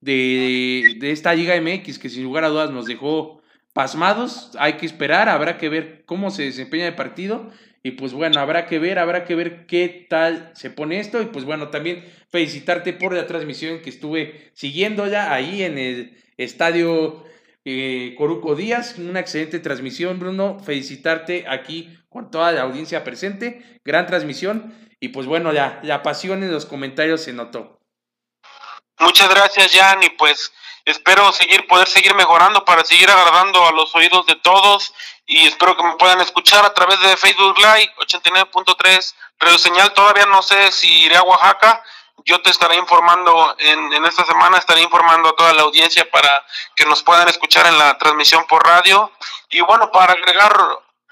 de, de esta Liga MX, que sin lugar a dudas nos dejó pasmados. Hay que esperar, habrá que ver cómo se desempeña el partido y pues bueno, habrá que ver, habrá que ver qué tal se pone esto. Y pues bueno, también felicitarte por la transmisión que estuve siguiendo ya ahí en el estadio eh, Coruco Díaz. Una excelente transmisión, Bruno. Felicitarte aquí con toda la audiencia presente. Gran transmisión. Y pues bueno, la, la pasión en los comentarios se notó. Muchas gracias, Jan. Y pues espero seguir, poder seguir mejorando para seguir agradando a los oídos de todos y espero que me puedan escuchar a través de Facebook Live 89.3 Radio Señal. Todavía no sé si iré a Oaxaca. Yo te estaré informando en, en esta semana, estaré informando a toda la audiencia para que nos puedan escuchar en la transmisión por radio. Y bueno, para agregar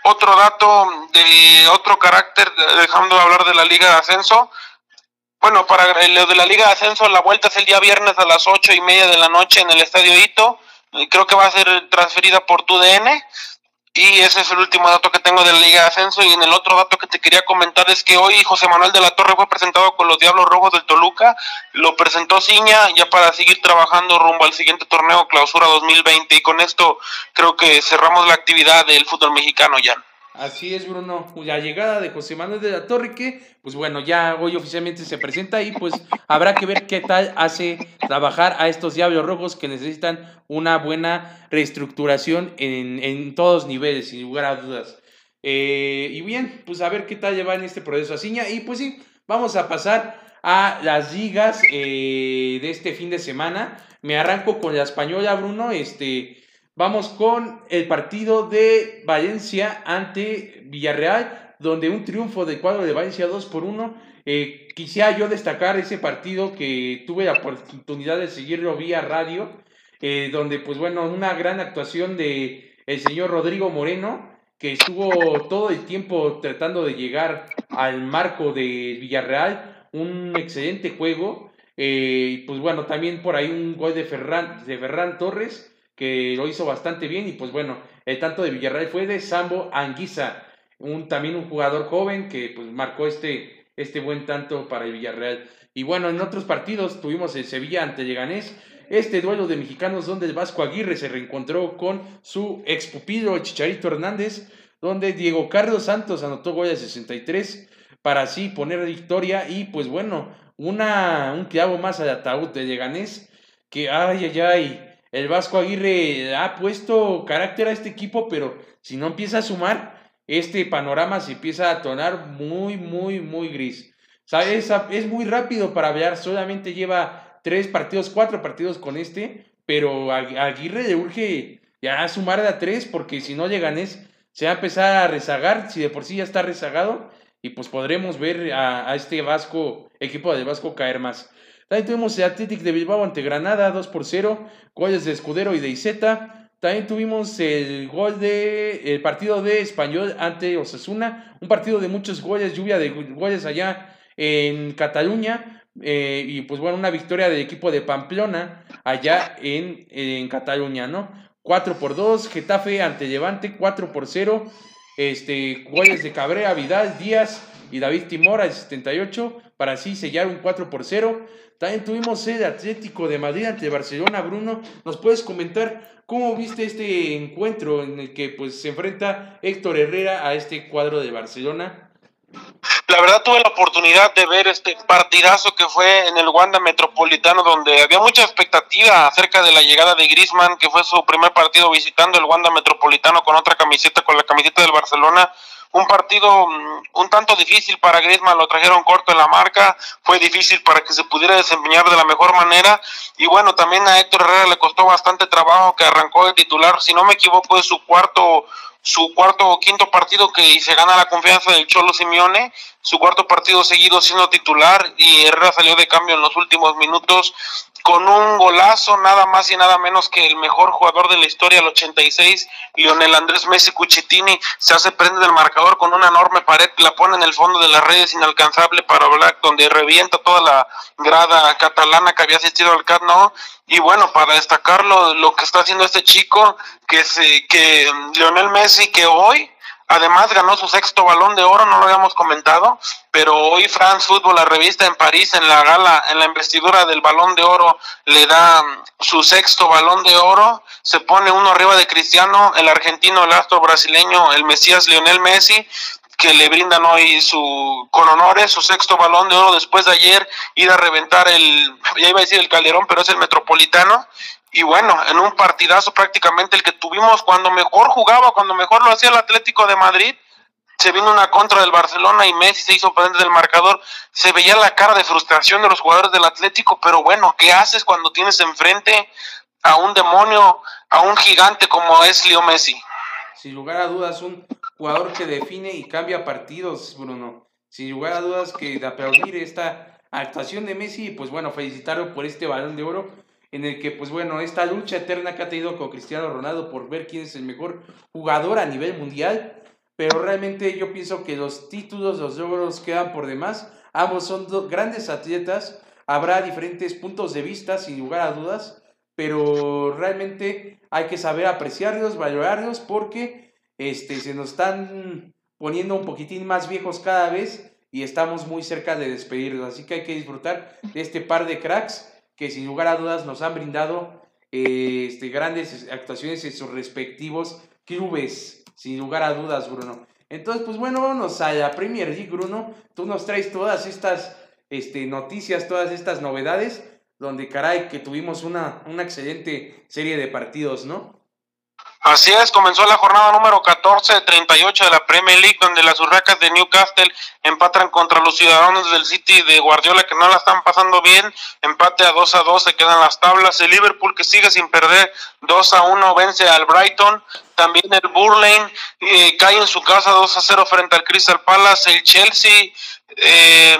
otro dato de otro carácter, dejando de hablar de la Liga de Ascenso, bueno, para lo de la Liga de Ascenso, la vuelta es el día viernes a las ocho y media de la noche en el Estadio Ito. Creo que va a ser transferida por TUDN. Y ese es el último dato que tengo de la Liga de Ascenso. Y en el otro dato que te quería comentar es que hoy José Manuel de la Torre fue presentado con los Diablos Rojos del Toluca. Lo presentó Ciña ya para seguir trabajando rumbo al siguiente torneo Clausura 2020. Y con esto creo que cerramos la actividad del fútbol mexicano ya. Así es, Bruno. La llegada de José Manuel de la Torre, que, pues bueno, ya hoy oficialmente se presenta y pues habrá que ver qué tal hace trabajar a estos Diablos Rojos que necesitan una buena reestructuración en, en todos niveles, sin lugar a dudas. Eh, y bien, pues a ver qué tal lleva en este proceso Ciña. Y pues sí, vamos a pasar a las ligas eh, de este fin de semana. Me arranco con la española, Bruno. Este, vamos con el partido de Valencia ante Villarreal, donde un triunfo de cuadro de Valencia 2 por 1. Eh, quisiera yo destacar ese partido que tuve la oportunidad de seguirlo vía radio, eh, donde pues bueno, una gran actuación de el señor Rodrigo Moreno, que estuvo todo el tiempo tratando de llegar al marco de Villarreal, un excelente juego. Eh, pues bueno, también por ahí un gol de Ferran, de Ferran Torres, que lo hizo bastante bien. Y pues bueno, el tanto de Villarreal fue de Sambo Anguisa, un, también un jugador joven que pues marcó este, este buen tanto para el Villarreal. Y bueno, en otros partidos tuvimos el Sevilla ante Leganés. Este duelo de mexicanos donde el Vasco Aguirre se reencontró con su ex pupilo Chicharito Hernández, donde Diego Carlos Santos anotó gol de 63 para así poner victoria y pues bueno, una, un clavo más al ataúd de Leganés que ay, ay, ay, el Vasco Aguirre ha puesto carácter a este equipo, pero si no empieza a sumar, este panorama se empieza a tornar muy, muy, muy gris. Es muy rápido para hablar, solamente lleva tres partidos, cuatro partidos con este, pero a Aguirre le urge ya sumar de a tres, porque si no Leganés se va a empezar a rezagar, si de por sí ya está rezagado, y pues podremos ver a, este Vasco, equipo de Vasco caer más. También tuvimos el Athletic de Bilbao ante Granada, 2 por 0, goles de Escudero y de Iseta. También tuvimos el gol de el partido de Español ante Osasuna, un partido de muchos goles, lluvia de goles allá en Cataluña. Eh, y pues bueno, una victoria del equipo de Pamplona allá en, en Cataluña, ¿no? 4 por 2, Getafe ante Levante, 4 por 0. Este, goles de Cabrera, Vidal, Díaz y David Timora el 78 para así sellar un 4 por 0. También tuvimos el Atlético de Madrid ante Barcelona. Bruno, ¿nos puedes comentar cómo viste este encuentro en el que pues, se enfrenta Héctor Herrera a este cuadro de Barcelona? La verdad tuve la oportunidad de ver este partidazo que fue en el Wanda Metropolitano donde había mucha expectativa acerca de la llegada de Griezmann, que fue su primer partido visitando el Wanda Metropolitano con otra camiseta, con la camiseta del Barcelona. Un partido mm, un tanto difícil para Griezmann, lo trajeron corto en la marca, fue difícil para que se pudiera desempeñar de la mejor manera y bueno, también a Héctor Herrera le costó bastante trabajo que arrancó de titular, si no me equivoco es su cuarto su cuarto o quinto partido que se gana la confianza del Cholo Simeone, su cuarto partido seguido siendo titular y Herrera salió de cambio en los últimos minutos con un golazo nada más y nada menos que el mejor jugador de la historia, el 86, Lionel Andrés Messi Cuchitini, se hace prende del marcador con una enorme pared, la pone en el fondo de las redes inalcanzable para Black, donde revienta toda la grada catalana que había asistido al Camp y bueno, para destacarlo, lo que está haciendo este chico, que, se, que Lionel Messi, que hoy Además ganó su sexto balón de oro, no lo habíamos comentado, pero hoy France Football, la revista en París, en la gala, en la investidura del balón de oro, le da su sexto balón de oro, se pone uno arriba de Cristiano, el argentino, el astro brasileño, el Mesías Lionel Messi, que le brindan hoy su con honores su sexto balón de oro después de ayer ir a reventar el ya iba a decir el Calderón pero es el Metropolitano y bueno, en un partidazo prácticamente el que tuvimos cuando mejor jugaba, cuando mejor lo hacía el Atlético de Madrid, se vino una contra del Barcelona y Messi se hizo frente del marcador, se veía la cara de frustración de los jugadores del Atlético, pero bueno, ¿qué haces cuando tienes enfrente a un demonio, a un gigante como es Leo Messi? Sin lugar a dudas, un jugador que define y cambia partidos, Bruno. Sin lugar a dudas que de aplaudir esta actuación de Messi, pues bueno, felicitarlo por este balón de oro en el que, pues bueno, esta lucha eterna que ha tenido con Cristiano Ronaldo por ver quién es el mejor jugador a nivel mundial, pero realmente yo pienso que los títulos, los logros quedan por demás. Ambos son grandes atletas, habrá diferentes puntos de vista, sin lugar a dudas, pero realmente hay que saber apreciarlos, valorarlos, porque este, se nos están poniendo un poquitín más viejos cada vez y estamos muy cerca de despedirlos. Así que hay que disfrutar de este par de cracks que sin lugar a dudas nos han brindado eh, este, grandes actuaciones en sus respectivos clubes, sin lugar a dudas, Bruno. Entonces, pues bueno, vámonos a la Premier League, Bruno. Tú nos traes todas estas este, noticias, todas estas novedades, donde caray que tuvimos una, una excelente serie de partidos, ¿no? Así es, comenzó la jornada número 14 de 38 de la Premier League, donde las Urracas de Newcastle empatan contra los Ciudadanos del City de Guardiola, que no la están pasando bien. Empate a 2 a 2, se quedan las tablas. El Liverpool, que sigue sin perder 2 a 1, vence al Brighton. También el Burlane eh, cae en su casa 2 a 0 frente al Crystal Palace. El Chelsea eh,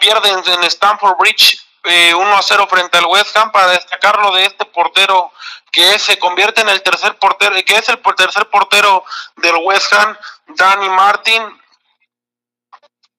pierde en, Stamford Bridge eh, 1 a 0 frente al West Ham para destacarlo de este portero que se convierte en el tercer portero, que es el tercer portero del West Ham, Danny Martin,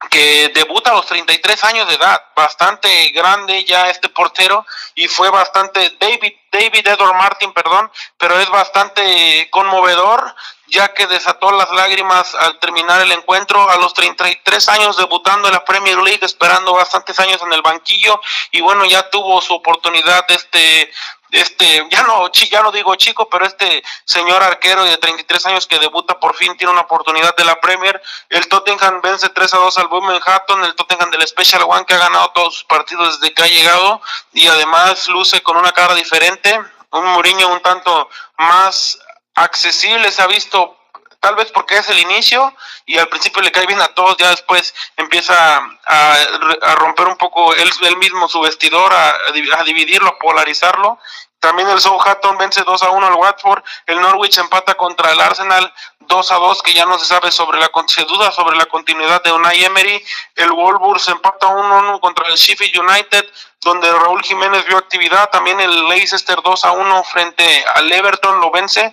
que debuta a los 33 años de edad, bastante grande ya este portero y fue bastante David David Edward Martin, perdón, pero es bastante conmovedor ya que desató las lágrimas al terminar el encuentro. A los 33 años debutando en la Premier League, esperando bastantes años en el banquillo y bueno, ya tuvo su oportunidad este este, ya no, ya no digo chico, pero este señor arquero de 33 años que debuta por fin tiene una oportunidad de la Premier. El Tottenham vence 3 a 2 al Hatton, el Tottenham del Special One que ha ganado todos sus partidos desde que ha llegado y además luce con una cara diferente, un Mourinho un tanto más accesible, se ha visto tal vez porque es el inicio y al principio le cae bien a todos, ya después empieza a, romper un poco él, mismo su vestidor, a, a, dividirlo, a polarizarlo también el Southampton vence 2 a 1 al Watford. El Norwich empata contra el Arsenal 2 a 2, que ya no se sabe sobre la se duda sobre la continuidad de Unai Emery. El Wolves empata 1 a 1 contra el Sheffield United, donde Raúl Jiménez vio actividad. También el Leicester 2 a 1 frente al Everton lo vence.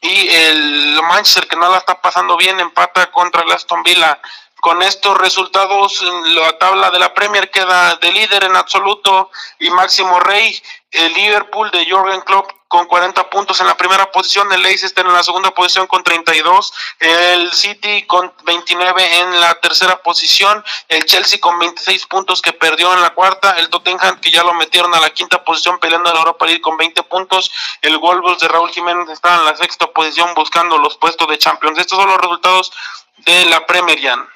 Y el Manchester, que no la está pasando bien, empata contra el Aston Villa. Con estos resultados, la tabla de la Premier queda de líder en absoluto y máximo rey. El Liverpool de Jürgen Klopp con 40 puntos en la primera posición, el Leicester en la segunda posición con 32, el City con 29 en la tercera posición, el Chelsea con 26 puntos que perdió en la cuarta, el Tottenham que ya lo metieron a la quinta posición peleando en Europa League con 20 puntos, el Wolves de Raúl Jiménez está en la sexta posición buscando los puestos de Champions. Estos son los resultados de la Premier, Jan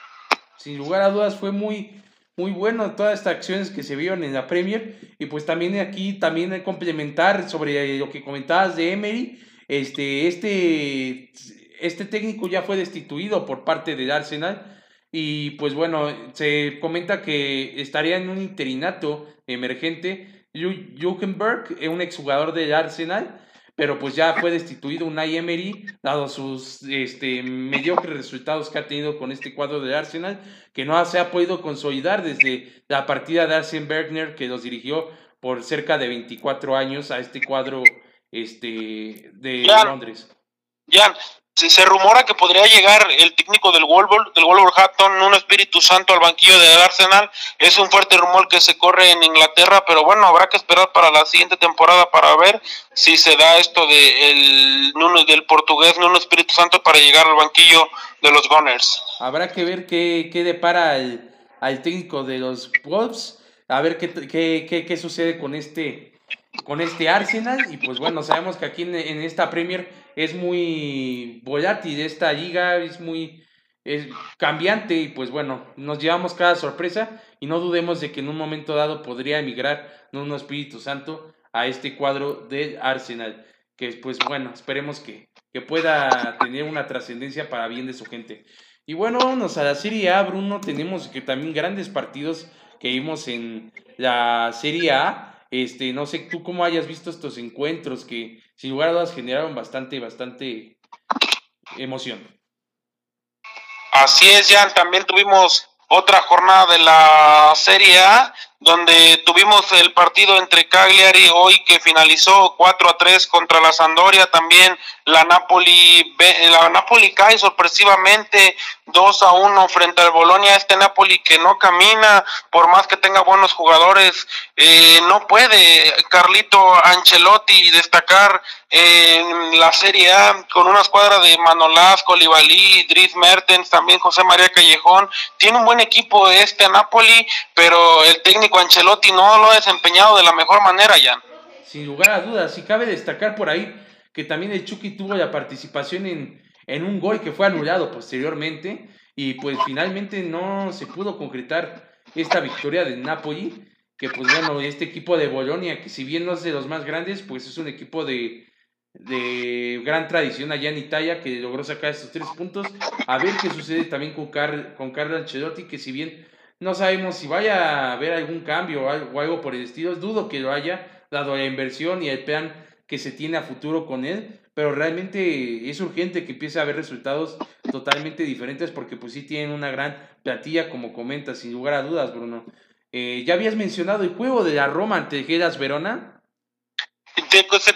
sin lugar a dudas fue muy, muy bueno todas estas acciones que se vieron en la Premier. Y pues también aquí, también complementar sobre lo que comentabas de Emery, este, este, este técnico ya fue destituido por parte del Arsenal. Y pues bueno, se comenta que estaría en un interinato emergente. Jukenberg, un exjugador del Arsenal, pero pues ya fue destituido un Emery, dado sus este, mediocres resultados que ha tenido con este cuadro de Arsenal, que no se ha podido consolidar desde la partida de Arsene Bergner, que los dirigió por cerca de 24 años a este cuadro este, de Londres. Ya, se, rumora que podría llegar el técnico del Wolverhampton, del Wolverhampton, un Espíritu Santo al banquillo del Arsenal. Es un fuerte rumor que se corre en Inglaterra, pero bueno, habrá que esperar para la siguiente temporada para ver si se da esto de el, del portugués Nuno Espíritu Santo para llegar al banquillo de los Gunners. Habrá que ver qué, qué depara al, al técnico de los Wolves, a ver qué, qué, qué, qué sucede con este con este Arsenal y pues bueno, sabemos que aquí en, esta Premier es muy volátil esta liga, es muy es cambiante y pues bueno, nos llevamos cada sorpresa y no dudemos de que en un momento dado podría emigrar un Espíritu Santo a este cuadro del Arsenal, que pues bueno, esperemos que, que pueda tener una trascendencia para bien de su gente. Y bueno, vámonos a la Serie A, Bruno, tenemos que también grandes partidos que vimos en la Serie A este, no sé tú cómo hayas visto estos encuentros que sin lugar a dudas generaron bastante, bastante emoción. Así es, Jan, también tuvimos otra jornada de la Serie A donde tuvimos el partido entre Cagliari hoy que finalizó 4 a 3 contra la Sandoria, también la Napoli, la Napoli cae sorpresivamente 2 a 1 frente al Bolonia, este Napoli que no camina, por más que tenga buenos jugadores, eh, no puede Carlito Ancelotti destacar en la Serie A con una escuadra de Manolás, Colibalí, Dries Mertens, también José María Callejón, tiene un buen equipo este Napoli, pero el técnico Ancelotti no lo ha desempeñado de la mejor manera, ya. Sin lugar a dudas, y cabe destacar por ahí que también el Chucky tuvo la participación en, en un gol que fue anulado posteriormente y pues finalmente no se pudo concretar esta victoria del Napoli, que pues bueno, este equipo de Bolonia, que si bien no es de los más grandes, pues es un equipo de, de gran tradición allá en Italia que logró sacar estos tres puntos. A ver qué sucede también con, Car con Ancelotti, que si bien no sabemos si vaya a haber algún cambio o algo, por el estilo, dudo que lo haya, dado la inversión y el plan que se tiene a futuro con él, pero realmente es urgente que empiece a haber resultados totalmente diferentes porque pues sí tienen una gran platilla, como comentas, sin lugar a dudas, Bruno. Eh, ¿Ya habías mencionado el juego de la Roma ante Gelas Verona?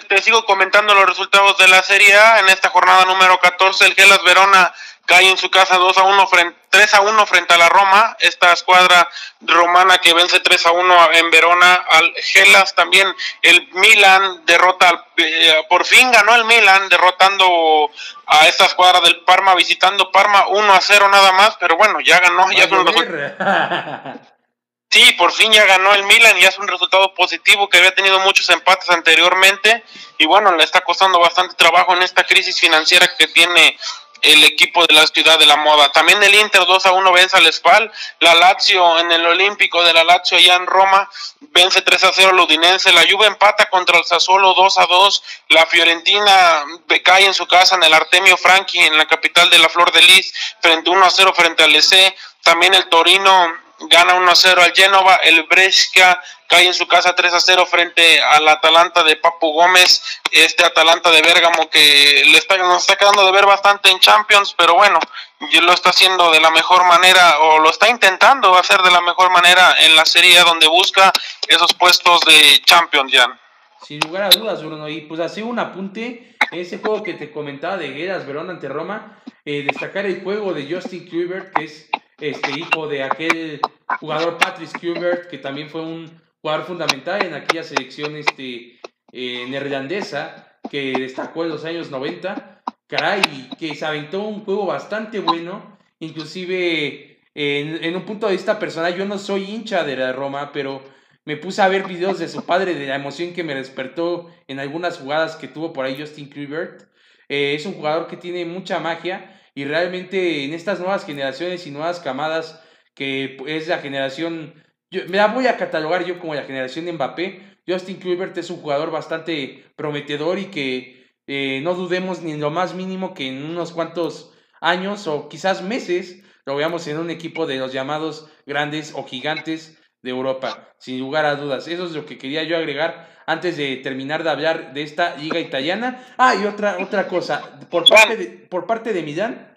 Te, sigo comentando los resultados de la Serie A. En esta jornada número 14, el Gelas Verona cae en su casa 2 a 1 frente, 3 a 1 frente a la Roma. Esta escuadra romana que vence 3 a 1 en Verona al Gelas. También el Milan derrota, eh, por fin ganó el Milan derrotando a esta escuadra del Parma, visitando Parma 1 a 0 nada más. Pero bueno, ya ganó. Ya Sí, por fin ya ganó el Milan y es un resultado positivo que había tenido muchos empates anteriormente y bueno, le está costando bastante trabajo en esta crisis financiera que tiene el equipo de la ciudad de la moda. También el Inter 2 a 1 vence al Spal, la Lazio en el Olímpico de la Lazio allá en Roma vence 3 a 0 al la Juve empata contra el Sassuolo 2 a 2, la Fiorentina cae en su casa en el Artemio Franchi en la capital de la Flor de Lis frente 1 a 0 frente al EC, también el Torino gana 1-0 al Génova, el Brescia cae en su casa 3-0 frente al Atalanta de Papu Gómez, este Atalanta de Bérgamo que le está, nos está quedando de ver bastante en Champions, pero bueno, lo está haciendo de la mejor manera o lo está intentando hacer de la mejor manera en la serie donde busca esos puestos de Champions ya. Sin lugar a dudas, Bruno, y pues así un apunte, ese juego que te comentaba de Gueras Verón ante Roma, eh, destacar el juego de Justin Kluivert, que es este hijo de aquel jugador Patrice Kubert, que también fue un jugador fundamental en aquella selección este, eh, neerlandesa, que destacó en los años 90. Caray, que se aventó un juego bastante bueno, inclusive en, en un punto de vista personal, yo no soy hincha de la Roma, pero me puse a ver videos de su padre, de la emoción que me despertó en algunas jugadas que tuvo por ahí Justin Kluivert. Eh, es un jugador que tiene mucha magia y realmente en estas nuevas generaciones y nuevas camadas, que es la generación, yo, me la voy a catalogar yo como la generación de Mbappé, Justin Kluivert es un jugador bastante prometedor y que eh, no dudemos ni en lo más mínimo que en unos cuantos años o quizás meses lo veamos en un equipo de los llamados grandes o gigantes de Europa, sin lugar a dudas. Eso es lo que quería yo agregar antes de terminar de hablar de esta liga italiana. Ah, y otra, otra cosa, por parte de, por parte de Milán,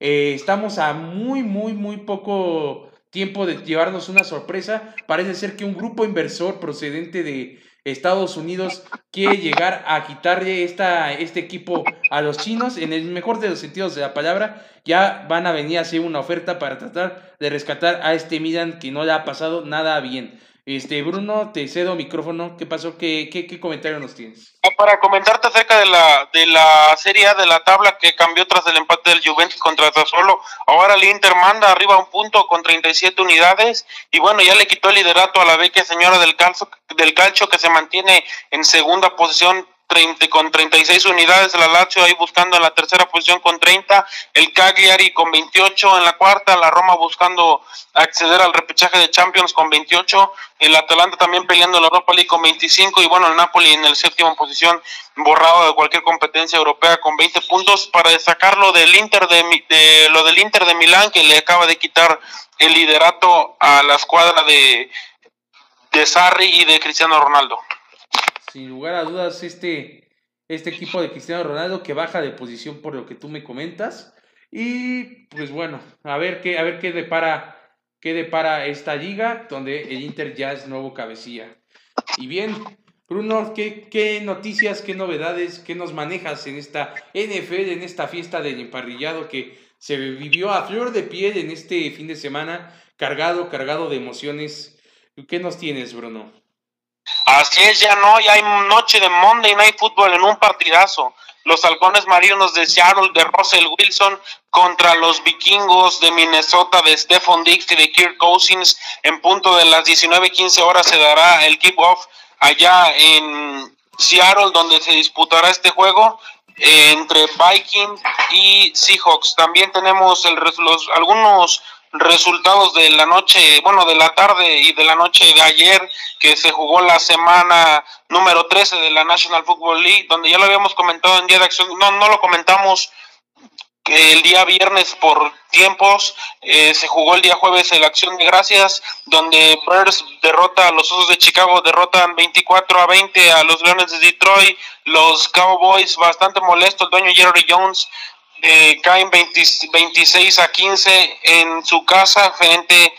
eh, estamos a muy, muy, muy poco tiempo de llevarnos una sorpresa. Parece ser que un grupo inversor procedente de Estados Unidos quiere llegar a quitarle esta, este equipo a los chinos, en el mejor de los sentidos de la palabra, ya van a venir a hacer una oferta para tratar de rescatar a este Milan que no le ha pasado nada bien. Este, Bruno, te cedo micrófono. ¿Qué pasó? ¿Qué, qué, qué comentario nos tienes? Ah, para comentarte acerca de la, de la Serie A de la tabla que cambió tras el empate del Juventus contra Sassuolo. Ahora el Inter manda arriba un punto con 37 unidades. Y bueno, ya le quitó el liderato a la vecchia señora del, calcio, del calcio que se mantiene en segunda posición 30, con 36 unidades, la Lazio ahí buscando en la tercera posición con 30, el Cagliari con 28 en la cuarta, la Roma buscando acceder al repechaje de Champions con 28, el Atalanta también peleando la Europa League con 25 y bueno, el Napoli en el séptimo posición borrado de cualquier competencia europea con 20 puntos. Para destacarlo del Inter de, de lo del Inter de Milán que le acaba de quitar el liderato a la escuadra de de Sarri y de Cristiano Ronaldo sin lugar a dudas, este, este equipo de Cristiano Ronaldo que baja de posición por lo que tú me comentas. Y pues bueno, a ver qué, a ver qué depara, qué depara esta liga, donde el Inter ya es nuevo cabecilla. Y bien, Bruno, ¿qué, qué noticias, qué novedades, qué nos manejas en esta NFL, en esta fiesta del emparrillado que se vivió a flor de piel en este fin de semana, cargado, cargado de emociones? ¿Qué nos tienes, Bruno? Así es, ya no, ya hay noche de Monday Night Football en un partidazo. Los halcones marinos de Seattle de Russell Wilson contra los vikingos de Minnesota de Stephon Dix y de Kirk Cousins. En punto de las 19:15 horas se dará el kick-off allá en Seattle, donde se disputará este juego. entre Vikings y Seahawks. También tenemos el, los, algunos resultados de la noche, bueno, de la tarde y de la noche de ayer, que se jugó la semana número 13 de la National Football League, donde ya lo habíamos comentado en Día de Acción, no, no lo comentamos el día viernes por tiempos, eh, se jugó el día jueves la Acción de Gracias, donde Bears derrota a los Osos de Chicago, derrotan 24 a 20 a los Leones de Detroit, los Cowboys bastante molestos, el dueño Jerry Jones caen 26 a 15 en su casa frente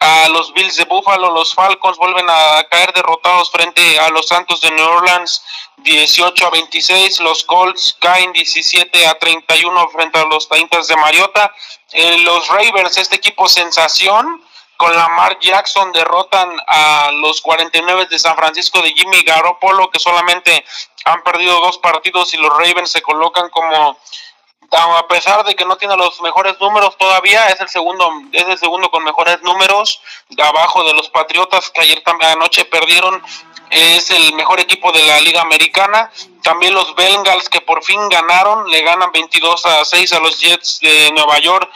a los Bills de Buffalo, los Falcons vuelven a caer derrotados frente a los Santos de New Orleans 18 a 26, los Colts caen 17 a 31 frente a los Taintas de Mariota, eh, los Ravens, este equipo sensación, con Lamar Jackson derrotan a los 49 de San Francisco de Jimmy Garoppolo, que solamente han perdido dos partidos y los Ravens se colocan como a pesar de que no tiene los mejores números todavía, es el segundo, es el segundo con mejores números, abajo de los Patriotas que ayer también anoche perdieron, es el mejor equipo de la Liga Americana. También los Bengals que por fin ganaron, le ganan 22 a 6 a los Jets de Nueva York.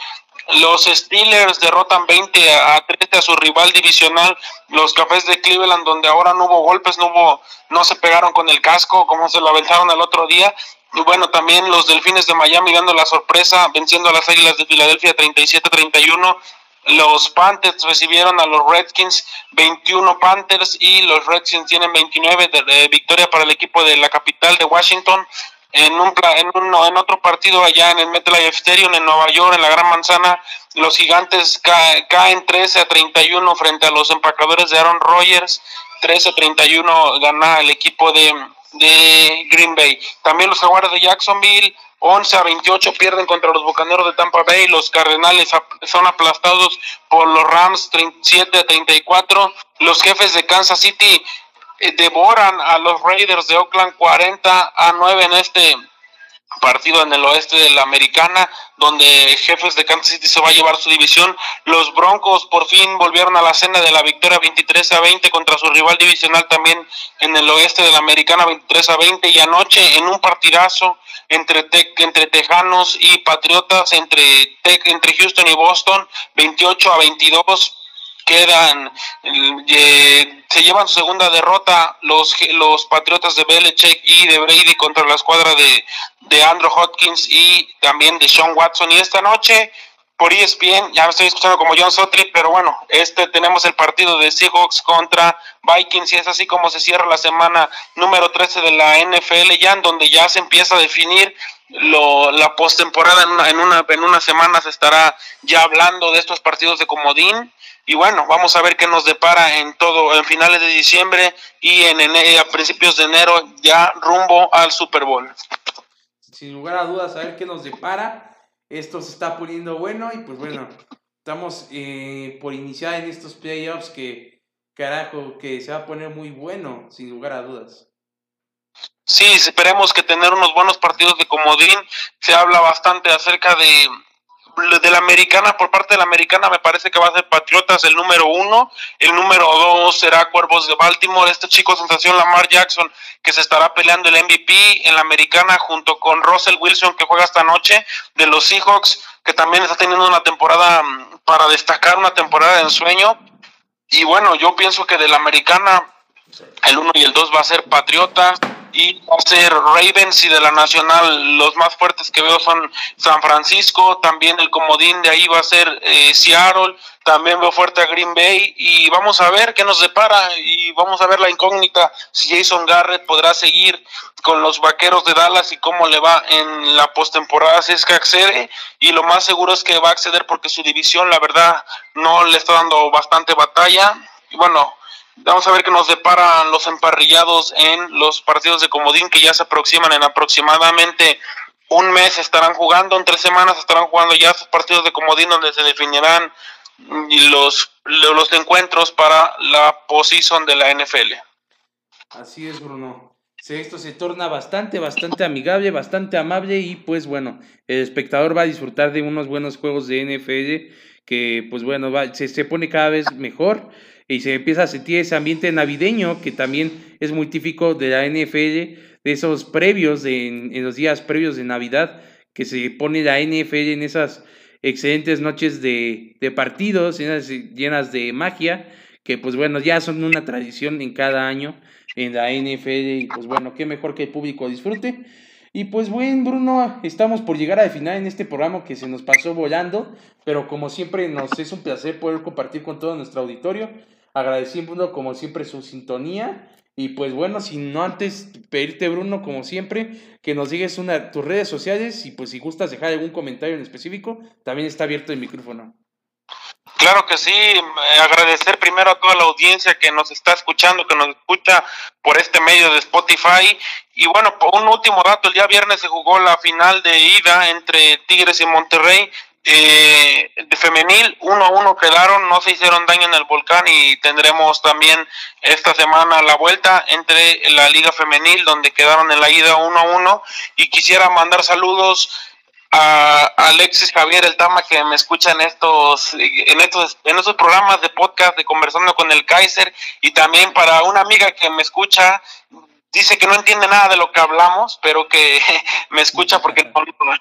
Los Steelers derrotan 20 a 13 a su rival divisional, los Cafés de Cleveland, donde ahora no hubo golpes, no hubo, no se pegaron con el casco como se lo aventaron el otro día. Bueno, también los Delfines de Miami dando la sorpresa, venciendo a las Águilas de Filadelfia 37-31. Los Panthers recibieron a los Redskins 21 Panthers y los Redskins tienen 29 de, victoria para el equipo de la capital de Washington. En, un, en, en otro partido allá en el MetLife Stadium en Nueva York, en la Gran Manzana, los gigantes caen 13 a 31 frente a los empacadores de Aaron Rodgers. 13 a 31 gana el equipo de, de Green Bay. También los Jaguares de Jacksonville, 11 a 28 pierden contra los Bucaneros de Tampa Bay. Los Cardenales son aplastados por los Rams 37 a 34. Los jefes de Kansas City eh, devoran a los Raiders de Oakland 40 a 9 en este partido en el oeste de la Americana, donde Jefes de Kansas City se va a llevar su división. Los Broncos por fin volvieron a la cena de la victoria 23 a 20 contra su rival divisional también en el oeste de la Americana 23 a 20 y anoche en un partidazo entre entre Tejanos y Patriotas, entre entre Houston y Boston 28 a 22 quedan, eh, se llevan su segunda derrota los, los Patriotas de Belichick y de Brady contra la escuadra de, de Andrew Hopkins y también de Sean Watson. Y esta noche por ESPN, ya me estoy escuchando como John Sotri, pero bueno, este tenemos el partido de Seahawks contra Vikings y es así como se cierra la semana número 13 de la NFL ya en donde ya se empieza a definir lo, la postemporada en una, en una en una semana se estará ya hablando de estos partidos de comodín y bueno, vamos a ver qué nos depara en todo, en finales de diciembre y en a principios de enero ya rumbo al Super Bowl. Sin lugar a dudas, a ver qué nos depara. Esto se está poniendo bueno y pues bueno, estamos eh, por iniciar en estos playoffs que, carajo, que se va a poner muy bueno, sin lugar a dudas. Sí, esperemos que tener unos buenos partidos de comodín. Se habla bastante acerca de, de la americana, por parte de la americana me parece que va a ser Patriotas el número uno, el número dos será Cuervos de Baltimore, este chico sensación Lamar Jackson que se estará peleando el MVP en la americana junto con Russell Wilson que juega esta noche de los Seahawks, que también está teniendo una temporada mm, para destacar, una temporada de ensueño. Y bueno, yo pienso que de la americana el uno y el dos va a ser Patriotas y va a ser Ravens y de la Nacional. Los más fuertes que veo son San Francisco, también el comodín de ahí va a ser eh, Seattle, también veo fuerte a Green Bay y vamos a ver qué nos depara y vamos a ver la incógnita si Jason Garrett podrá seguir con los Vaqueros de Dallas y cómo le va en la postemporada si es que accede y lo más seguro es que va a acceder porque su división la verdad no le está dando bastante batalla y bueno Vamos a ver qué nos deparan los emparrillados en los partidos de comodín que ya se aproximan en aproximadamente un mes estarán jugando, en tres semanas estarán jugando ya esos partidos de comodín donde se definirán los, los encuentros para la posición de la NFL. Así es, Bruno. Esto se torna bastante, bastante amigable, bastante amable y pues bueno, el espectador va a disfrutar de unos buenos juegos de NFL que pues bueno, va, se, se pone cada vez mejor y se empieza a sentir ese ambiente navideño que también es muy típico de la NFL, de esos previos, en, los días previos de Navidad, que se pone la NFL en esas excelentes noches de, de partidos llenas, llenas, de magia, que pues bueno, ya son una tradición en cada año en la NFL y pues bueno, qué mejor que el público disfrute. Y pues bueno, Bruno, estamos por llegar al final en este programa que se nos pasó volando, pero como siempre nos es un placer poder compartir con todo nuestro auditorio, agradeciendo como siempre su sintonía. Y pues bueno, si no antes pedirte, Bruno, como siempre, que nos digas una, tus redes sociales y pues si gustas dejar algún comentario en específico, también está abierto el micrófono. Claro que sí, agradecer primero a toda la audiencia que nos está escuchando, que nos escucha por este medio de Spotify. Y bueno, por un último dato, el día viernes se jugó la final de ida entre Tigres y Monterrey. Eh, de femenil, uno a uno quedaron, no se hicieron daño en el volcán y tendremos también esta semana la vuelta entre la liga femenil donde quedaron en la ida uno a uno. Y quisiera mandar saludos a Alexis Javier el Tama que me escucha en estos en estos en estos programas de podcast de conversando con el Kaiser. Y también para una amiga que me escucha dice que no entiende nada de lo que hablamos pero que (laughs) me escucha porque (laughs) no,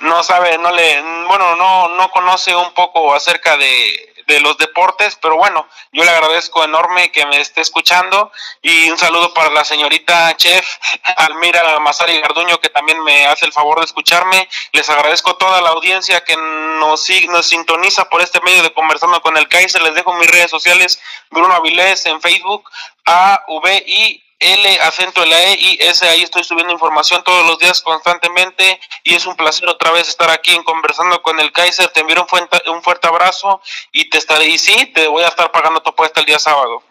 no sabe no le bueno no no conoce un poco acerca de de los deportes, pero bueno, yo le agradezco enorme que me esté escuchando y un saludo para la señorita chef Almira Mazari Garduño que también me hace el favor de escucharme. Les agradezco a toda la audiencia que nos, nos sintoniza por este medio de conversando con el Kaiser. Les dejo mis redes sociales, Bruno Avilés en Facebook, A, V, I, L, acento la E y S, ahí estoy subiendo información todos los días constantemente y es un placer otra vez estar aquí en conversando con el Kaiser. Te envío un fuerte, un fuerte abrazo y te estaré, y sí, te voy a estar pagando tu apuesta el día sábado.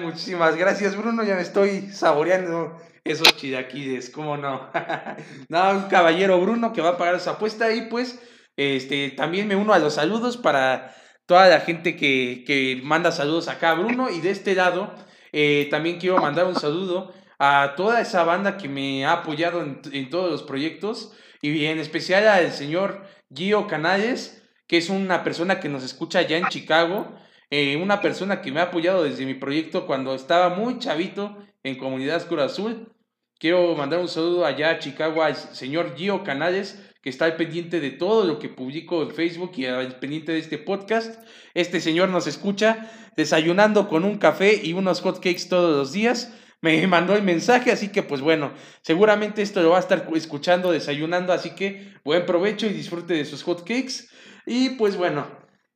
Muchísimas gracias Bruno, ya me estoy saboreando esos chidaquides, cómo no. (laughs) no, un caballero Bruno que va a pagar esa apuesta y pues este también me uno a los saludos para toda la gente que, que manda saludos acá a Bruno y de este lado eh, también quiero mandar un saludo a toda esa banda que me ha apoyado en, todos los proyectos y en especial al señor Gio Canales, que es una persona que nos escucha allá en Chicago, eh, una persona que me ha apoyado desde mi proyecto cuando estaba muy chavito en Comunidad Oscura Azul. Quiero mandar un saludo allá a Chicago al señor Gio Canales, que está al pendiente de todo lo que publico en Facebook y al pendiente de este podcast. Este señor nos escucha desayunando con un café y unos hot cakes todos los días. Me (laughs) mandó el mensaje, así que pues bueno, seguramente esto lo va a estar escuchando, desayunando, así que buen provecho y disfrute de sus hot cakes. Y pues bueno,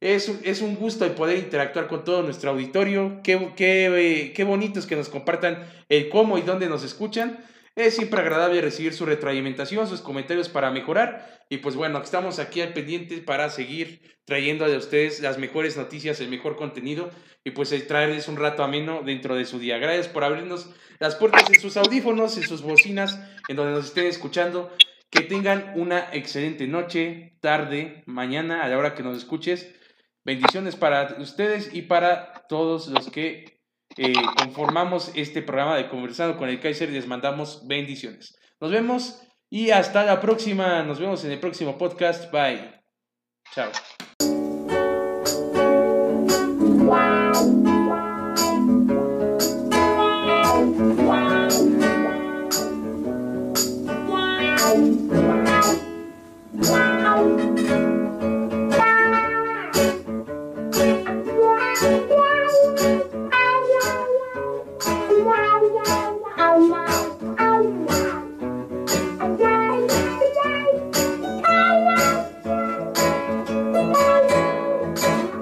es, es un gusto el poder interactuar con todo nuestro auditorio. Qué, qué, qué bonito es que nos compartan el cómo y dónde nos escuchan. Es siempre agradable recibir su retroalimentación, sus comentarios para mejorar. Y pues bueno, estamos aquí al pendiente para seguir trayendo a ustedes las mejores noticias, el mejor contenido y pues traerles un rato ameno dentro de su día. Gracias por abrirnos las puertas en sus audífonos, en sus bocinas, en donde nos estén escuchando. Que tengan una excelente noche, tarde, mañana, a la hora que nos escuches. Bendiciones para ustedes y para todos los que eh, conformamos este programa de Conversando con el Kaiser y les mandamos bendiciones. Nos vemos y hasta la próxima. Nos vemos en el próximo podcast. Bye. Chao.